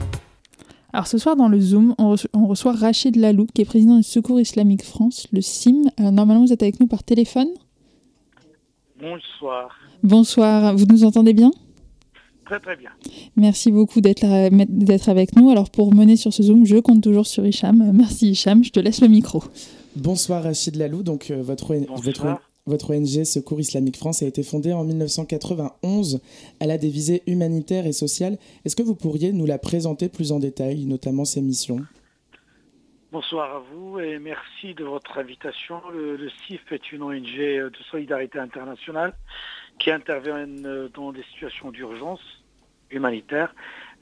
Alors ce soir dans le Zoom, on, reço- on reçoit Rachid Lalou, qui est président du Secours Islamique France, le CIM. Alors, normalement, vous êtes avec nous par téléphone? Bonsoir. Bonsoir, vous nous entendez bien? Très très bien. Merci beaucoup d'être euh, d'être avec nous. Alors pour mener sur ce Zoom, je compte toujours sur Hicham. Merci Hicham, je te laisse le micro. Bonsoir Rachid Lalou, donc euh, votre, votre. Votre ONG Secours Islamique France a été fondée en 1991. Elle a des visées humanitaires et sociales. Est-ce que vous pourriez nous la présenter plus en détail, notamment ses missions? Bonsoir à vous et merci de votre invitation. Le, CIF est une ONG de solidarité internationale qui intervient euh, dans des situations d'urgence humanitaire.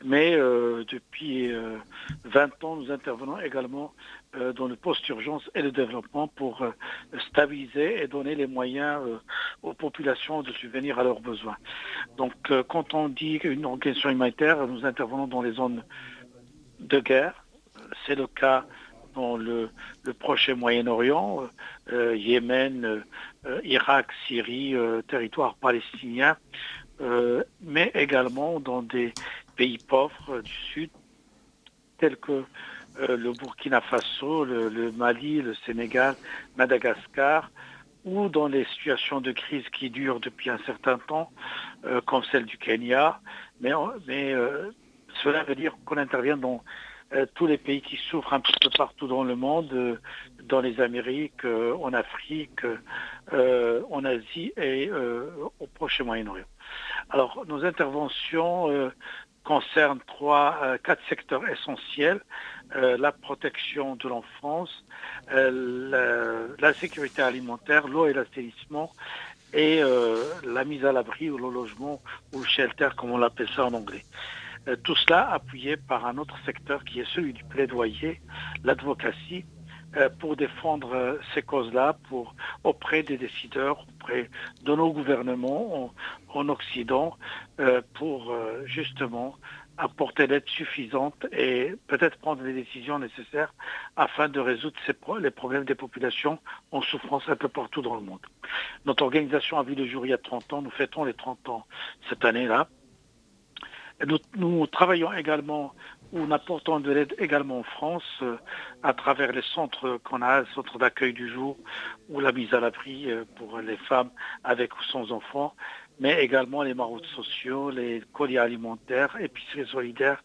Mais euh, depuis euh, 20 ans, nous intervenons également euh, dans le post-urgence et le développement pour euh, stabiliser et donner les moyens euh, aux populations de subvenir à leurs besoins. Donc euh, quand on dit une organisation humanitaire, nous intervenons dans les zones de guerre. C'est le cas dans le, le Proche et Moyen-Orient, euh, Yémen, euh, euh, Irak, Syrie, euh, territoire palestinien, euh, mais également dans des pays pauvres euh, du Sud, tels que euh, le Burkina Faso, le, Mali, le Sénégal, Madagascar, ou dans les situations de crise qui durent depuis un certain temps, euh, comme celle du Kenya. Mais, euh, cela veut dire qu'on intervient dans tous les pays qui souffrent un petit peu partout dans le monde, dans les Amériques, en Afrique, en Asie et au Proche Moyen-Orient. Alors, nos interventions concernent trois, quatre secteurs essentiels Euh, la protection de l'enfance, euh, la, sécurité alimentaire, l'eau et l'assainissement et euh, la mise à l'abri ou le logement ou le shelter, comme on l'appelle ça en anglais. Tout cela appuyé par un autre secteur qui est celui du plaidoyer, l'advocatie, euh, pour défendre ces causes-là pour, auprès des décideurs, auprès de nos gouvernements en, en Occident, pour justement apporter l'aide suffisante et peut-être prendre les décisions nécessaires afin de résoudre les problèmes des populations en souffrance un peu partout dans le monde. Notre organisation a vu le jour il y a 30 ans, nous fêtons les 30 ans cette année-là. Nous, travaillons également, ou apportons de l'aide également en France, euh, à travers les centres qu'on a, le centre d'accueil du jour, ou la mise à l'abri euh, pour les femmes avec ou sans enfants, mais également les maraudes sociaux, les colis alimentaires, épiceries solidaires,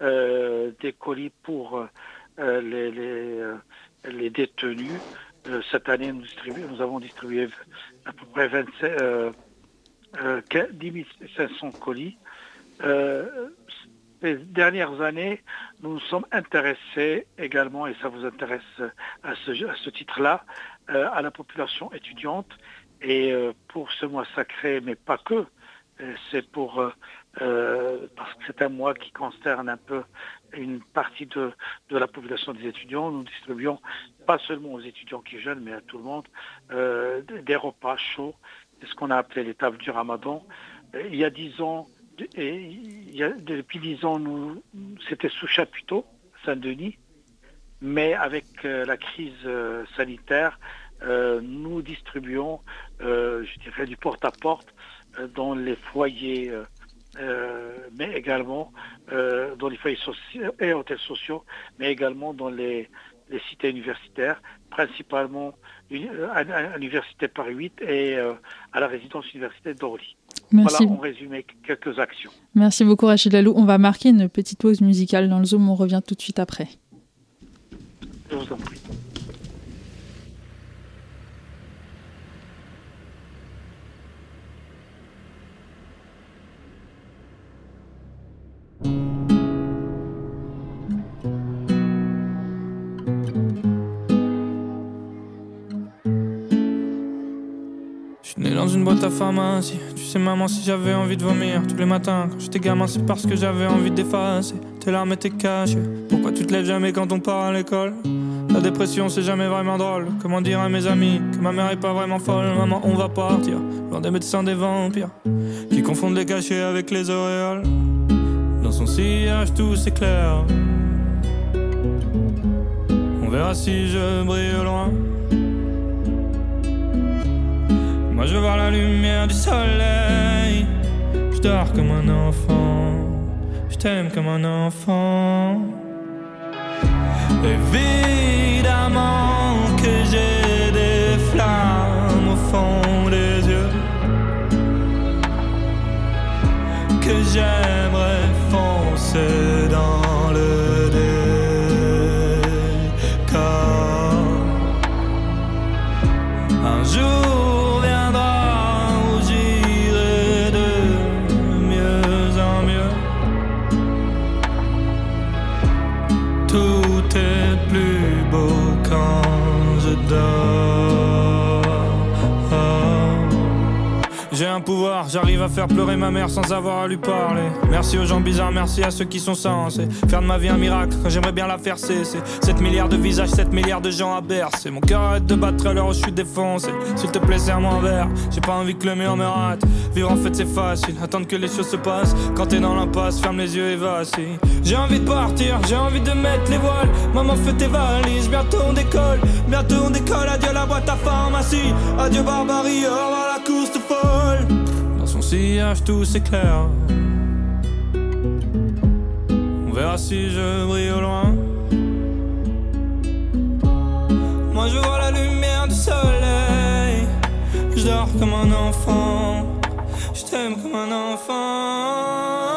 euh, des colis pour euh, les, les, euh, les détenus. Cette année, nous, avons distribué à peu près 27, euh, euh, 10 500 colis. Ces dernières années, nous nous sommes intéressés également, et ça vous intéresse à ce, titre-là, à la population étudiante. Et euh, pour ce mois sacré, mais pas que, euh, c'est pour euh, parce que c'est un mois qui concerne un peu une partie de, de la population des étudiants. Nous distribuons pas seulement aux étudiants qui jeûnent, mais à tout le monde, des- repas chauds. Ce qu'on a appelé les tables du Ramadan. Il y a dix ans, et il y a, depuis dix ans, nous, c'était sous chapiteau, Saint-Denis, mais avec la crise sanitaire, euh, nous distribuons, euh, je dirais, du porte-à-porte euh, dans les foyers, mais également dans les foyers et hôtels sociaux, mais également dans les, les cités universitaires, principalement à, à l'université Paris 8 et à la résidence universitaire d'Orly. Merci. Voilà, on résumé quelques actions. Merci beaucoup Rachid Lalou. On va marquer une petite pause musicale dans le Zoom, on revient tout de suite après. Je vous en prie. Je suis né dans une boîte à pharmacie. Tu sais, maman, si j'avais envie de vomir tous les matins quand j'étais gamin, c'est parce que j'avais envie d'effacer tes larmes et tes cachets. Pourquoi tu te lèves jamais quand on part à l'école? La dépression, c'est jamais vraiment drôle. Comment dire à mes amis que ma mère est pas vraiment folle? Maman, on va partir, loin des médecins, des vampires qui confondent les cachets avec les auréoles. Dans son sillage, tout s'éclaire. On verra si je brille au loin. Moi je veux voir la lumière du soleil. Je dors comme un enfant. Je t'aime comme un enfant. Évidemment que j'ai des flammes au fond J'aimerais foncer dans le décor. Un jour viendra où j'irai de mieux en mieux. Tout est plus beau quand je dors. J'ai un pouvoir, j'arrive à faire pleurer ma mère sans avoir à lui parler. Merci aux gens bizarres, merci à ceux qui sont censés faire de ma vie un miracle j'aimerais bien la faire cesser. 7 milliards de visages, 7 milliards de gens à bercer. Mon cœur arrête de battre à l'heure où je suis défoncé. S'il te plaît, serre-moi un verre. J'ai pas envie que le mur me rate. Vivre en fait c'est facile, attendre que les choses se passent. Quand t'es dans l'impasse, ferme les yeux et vacille. J'ai envie de partir, j'ai envie de mettre les voiles. Maman, fais tes valises, bientôt on décolle. Bientôt on décolle, adieu la boîte à pharmacie. Adieu Barbarie, au la course folle. Sillage, tout s'éclaire. On verra si je brille au loin. Moi je vois la lumière du soleil. Je dors comme un enfant. Je t'aime comme un enfant.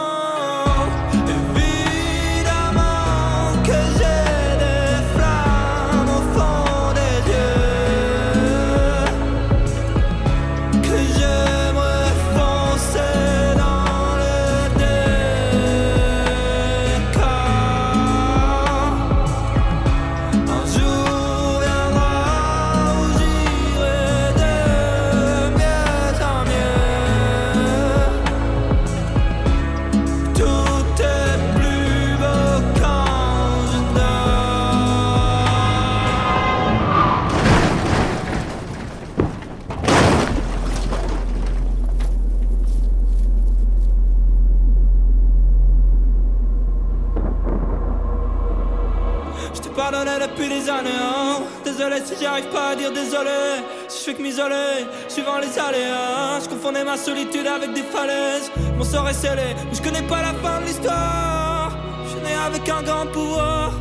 Si j'arrive pas à dire désolé. Si je fais que m'isoler, suivant les aléas. Je confondais ma solitude avec des falaises. Mon sort est scellé, mais je connais pas la fin de l'histoire. Je né avec un grand pouvoir.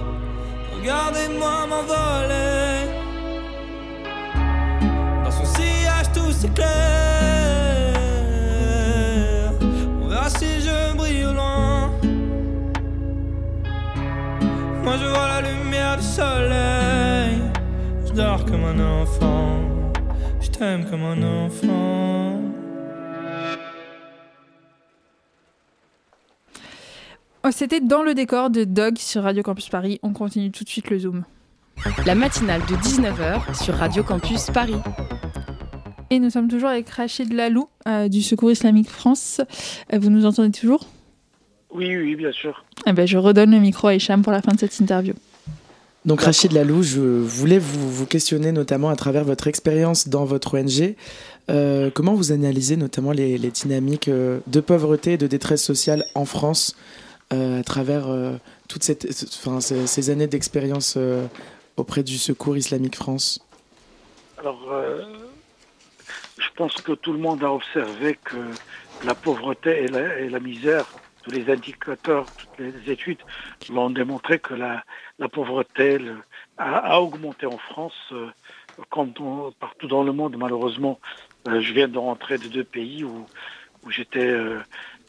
Regardez-moi m'envoler. Dans son sillage, tout s'éclaire. On verra si je brille au loin. Moi je vois la lumière du soleil. Je dors comme un enfant. Je t'aime comme un enfant. Oh, C'était dans le décor de Dog sur Radio Campus Paris. On continue tout de suite le zoom. La matinale de 19h sur Radio Campus Paris. Et nous sommes toujours avec Rachid Lalou euh, du Secours Islamique France. Euh, vous nous entendez toujours? Oui, oui, bien sûr. eh ben, Je redonne le micro à Hicham pour la fin de cette interview. Donc Rachid Lalou, je voulais vous, vous questionner notamment à travers votre expérience dans votre ONG. Euh, comment vous analysez notamment les, les dynamiques euh, de pauvreté et de détresse sociale en France euh, à travers euh, toutes cette, ce- enfin, ces, ces années d'expérience auprès du Secours Islamique France? Alors, je pense que tout le monde a observé que la pauvreté et la, et la misère, tous les indicateurs, toutes les études l'ont démontré que la, la pauvreté a, augmenté en France, euh, comme dans- partout dans le monde. Malheureusement, euh, je viens de rentrer de deux pays où, j'étais euh,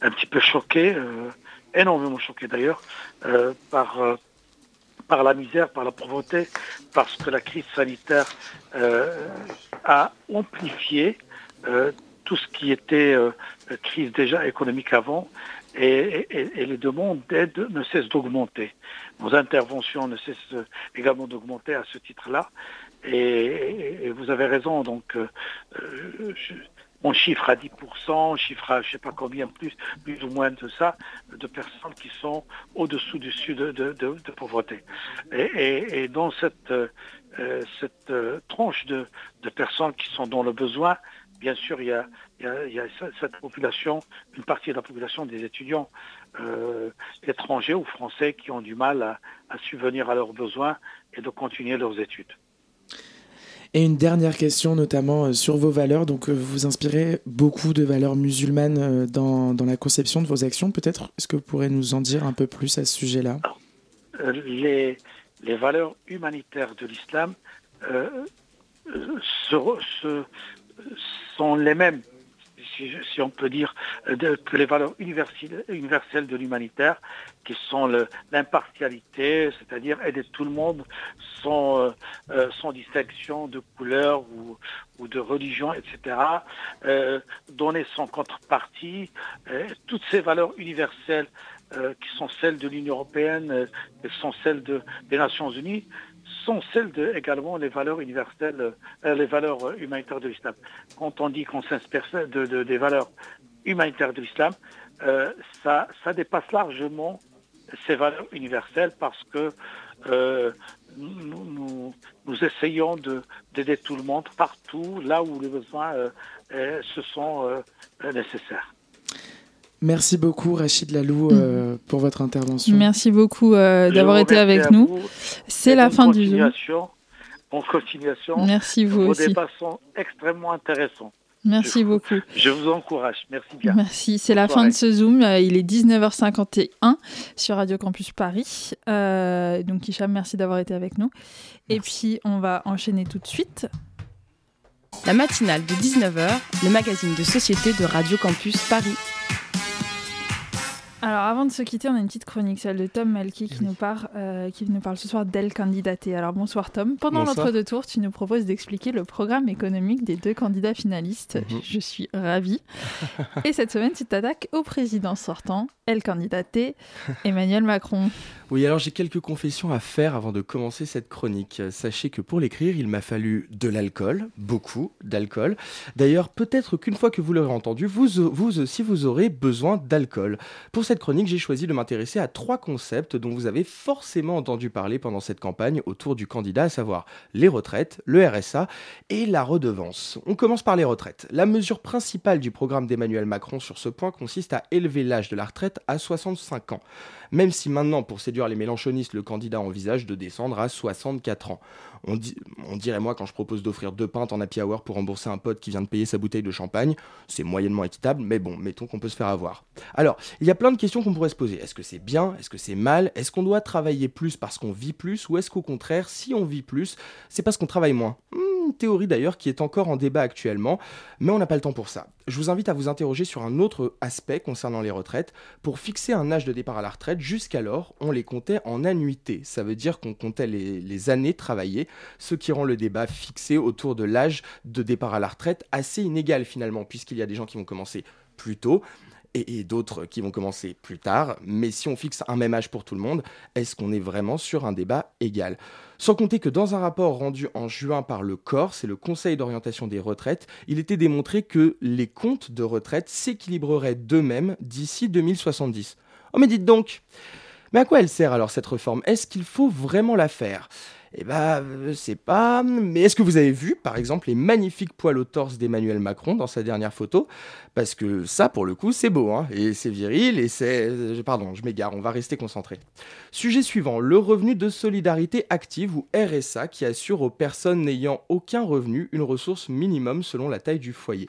un petit peu choqué, euh, énormément choqué d'ailleurs, par, la misère, par la pauvreté, parce que la crise sanitaire a amplifié tout ce qui était crise déjà économique avant et, les demandes d'aide ne cessent d'augmenter. Nos interventions ne cessent également d'augmenter à ce titre-là. Et, vous avez raison, donc euh, euh, on chiffre à 10%, on chiffre à je sais pas combien plus, plus ou moins de ça, de personnes qui sont au-dessous du seuil de, pauvreté. Et, dans cette, euh, euh, tranche de personnes qui sont dans le besoin, bien sûr, il y a, il y a- il y a ce- cette population, une partie de la population des étudiants euh, étrangers ou français qui ont du mal à, à subvenir à leurs besoins et de continuer leurs études. Et une dernière question, notamment euh, sur vos valeurs. Donc, euh, vous inspirez beaucoup de valeurs musulmanes dans, dans la conception de vos actions. Peut-être, est-ce que vous pourrez nous en dire un peu plus à ce sujet-là? Les, les valeurs humanitaires de l'islam euh, se- se- les mêmes, si, on peut dire, euh, que les valeurs universelles, universelles de l'humanitaire, qui sont l'impartialité, c'est-à-dire aider tout le monde sans, euh, euh, sans distinction de couleur ou, ou de religion, etc. Donner son contrepartie, toutes ces valeurs universelles qui sont celles de l'Union européenne, qui sont celles de- des Nations Unies, sont celles également les valeurs universelles, euh, les valeurs euh, humanitaires de l'islam. Quand on dit qu'on s'inspire de, de- des valeurs humanitaires de l'islam, euh, ça, ça dépasse largement ces valeurs universelles parce que nous, nous- essayons de- d'aider tout le monde partout, là où les besoins se sont nécessaires. Merci beaucoup Rachid Lalou Mm. euh, pour votre intervention. Merci beaucoup euh, d'avoir été avec nous. C'est la fin du Zoom. continuation. Bonne continuation. Merci vous Vos aussi. débats sont extrêmement intéressants. Merci Je- beaucoup. Je vous encourage. Merci bien. Merci. C'est la fin de ce Zoom. Euh, Il est 19h51 sur Radio Campus Paris. Euh, donc, Hicham, merci d'avoir été avec nous. Et puis, on va enchaîner tout de suite. La matinale de 19h, le magazine de société de Radio Campus Paris. Alors, avant de se quitter, on a une petite chronique, celle de Tom Melki qui, nous, parle, euh, qui nous parle ce soir d'elle candidatée. Alors, bonsoir Tom. Pendant l'entre-deux tours, tu nous proposes d'expliquer le programme économique des deux candidats finalistes. Mhm. Je suis ravie. Et cette semaine, tu t'attaques au président sortant, elle candidatée, [LAUGHS] Emmanuel Macron. Oui, alors j'ai quelques confessions à faire avant de commencer cette chronique. Sachez que pour l'écrire, il m'a fallu de l'alcool, beaucoup d'alcool. D'ailleurs, peut-être qu'une fois que vous l'aurez entendu, vous, vous aussi vous aurez besoin d'alcool. Pour cette chronique, j'ai choisi de m'intéresser à trois concepts dont vous avez forcément entendu parler pendant cette campagne autour du candidat, à savoir les retraites, le RSA et la redevance. On commence par les retraites. La mesure principale du programme d'Emmanuel Macron sur ce point consiste à élever l'âge de la retraite à 65 ans. Même si maintenant, pour séduire les mélanchonistes, le candidat envisage de descendre à 64 ans. On, di- on dirait moi quand je propose d'offrir deux pintes en happy hour pour rembourser un pote qui vient de payer sa bouteille de champagne, c'est moyennement équitable, mais bon, mettons qu'on peut se faire avoir. Alors, il y a plein de questions qu'on pourrait se poser. Est-ce que c'est bien? Est-ce que c'est mal? Est-ce qu'on doit travailler plus parce qu'on vit plus? Ou est-ce qu'au contraire, si on vit plus, c'est parce qu'on travaille moins? Hmm, Une théorie d'ailleurs qui est encore en débat actuellement, mais on n'a pas le temps pour ça. Je vous invite à vous interroger sur un autre aspect concernant les retraites. Pour fixer un âge de départ à la retraite, jusqu'alors, on les comptait en annuités. Ça veut dire qu'on comptait les années travaillées, ce qui rend le débat fixé autour de l'âge de départ à la retraite assez inégal finalement, puisqu'il y a des gens qui vont commencer plus tôt et, d'autres qui vont commencer plus tard. Mais si on fixe un même âge pour tout le monde, est-ce qu'on est vraiment sur un débat égal? Sans compter que dans un rapport rendu en juin par le COR, c'est le Conseil d'orientation des retraites, il était démontré que les comptes de retraite s'équilibreraient d'eux-mêmes d'ici 2070. Oh mais dites donc Mais à quoi elle sert alors cette réforme? Est-ce qu'il faut vraiment la faire? Eh ben, euh, c'est pas. Mais est-ce que vous avez vu, par exemple, les magnifiques poils au torse d'Emmanuel Macron dans sa dernière photo? Parce que ça, pour le coup, c'est beau, hein et c'est viril, et c'est. euh, Pardon, je m'égare, on va rester concentré. Sujet suivant, le revenu de solidarité active ou RSA qui assure aux personnes n'ayant aucun revenu une ressource minimum selon la taille du foyer.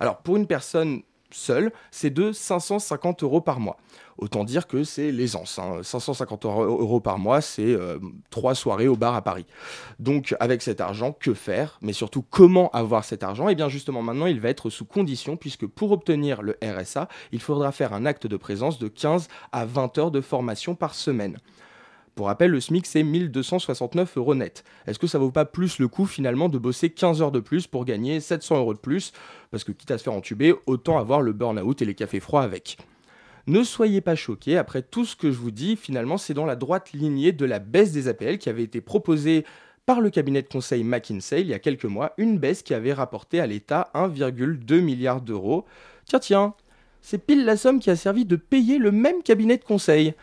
Alors, pour une personne seule, c'est de 550 euros par mois. Autant dire que c'est l'aisance. hein. 550 euros euros par mois, c'est euh, trois soirées au bar à Paris. Donc, avec cet argent, que faire? Mais surtout, comment avoir cet argent? Eh bien, justement, maintenant, il va être sous condition, puisque pour obtenir le RSA, il faudra faire un acte de présence de 15 à 20 heures de formation par semaine. Pour rappel, le SMIC, c'est 1269 euros net. Est-ce que ça vaut pas plus le coup finalement de bosser 15 heures de plus pour gagner 700 euros de plus? Parce que quitte à se faire entuber, autant avoir le burn-out et les cafés froids avec. Ne soyez pas choqués, après tout ce que je vous dis, finalement c'est dans la droite lignée de la baisse des APL qui avait été proposée par le cabinet de conseil McKinsey il y a quelques mois, une baisse qui avait rapporté à l'État 1,2 milliard d'euros. Tiens, tiens, c'est pile la somme qui a servi de payer le même cabinet de conseil.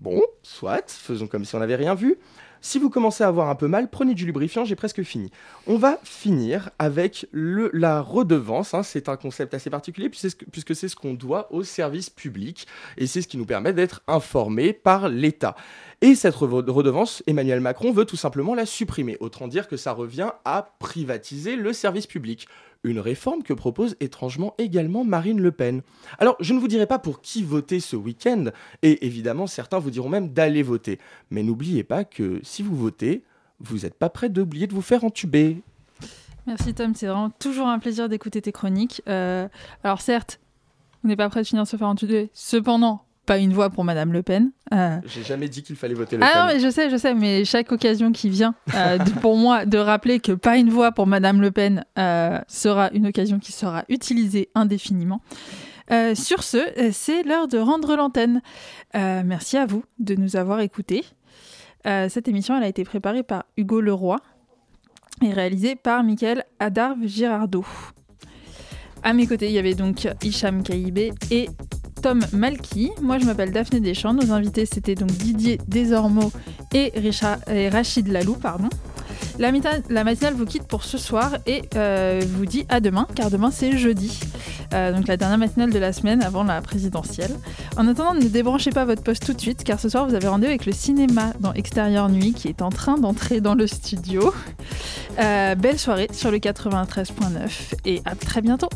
Bon, soit, faisons comme si on n'avait rien vu. Si vous commencez à avoir un peu mal, prenez du lubrifiant, j'ai presque fini. On va finir avec le, la redevance. hein. C'est un concept assez particulier puisque c'est ce qu'on doit au service public et c'est ce qui nous permet d'être informés par l'État. Et cette redevance, Emmanuel Macron veut tout simplement la supprimer. Autant dire que ça revient à privatiser le service public. Une réforme que propose étrangement également Marine Le Pen. Alors, je ne vous dirai pas pour qui voter ce week-end, et évidemment, certains vous diront même d'aller voter. Mais n'oubliez pas que si vous votez, vous n'êtes pas prêt d'oublier de vous faire entuber. Merci Tom, c'est vraiment toujours un plaisir d'écouter tes chroniques. Euh, alors certes, on n'est pas prêt de finir de se faire entuber. Cependant, pas une voix pour Madame Le Pen. Euh, J'ai jamais dit qu'il fallait voter Le Ah Pen. non, mais je sais, je sais, mais chaque occasion qui vient euh, de- pour moi de rappeler que pas une voix pour Madame Le Pen euh, sera une occasion qui sera utilisée indéfiniment. Sur ce, c'est l'heure de rendre l'antenne. Merci à vous de nous avoir écoutés. Cette émission elle a été préparée par Hugo Leroy et réalisée par Michael Adarve Girardot. À mes côtés, il y avait donc Hicham Kaibé et Tom. Moi, je m'appelle Daphné Deschamps. Nos invités, c'était donc Didier Desormeaux et, Rachid Lalou. Pardon. La matinale vous quitte pour ce soir et euh, vous dit à demain, car demain c'est jeudi. Euh, donc la dernière matinale de la semaine avant la présidentielle. En attendant, ne débranchez pas votre poste tout de suite, car ce soir vous avez rendez-vous avec le cinéma dans Extérieur Nuit qui est en train d'entrer dans le studio. Euh, belle soirée sur le 93.9 et à très bientôt.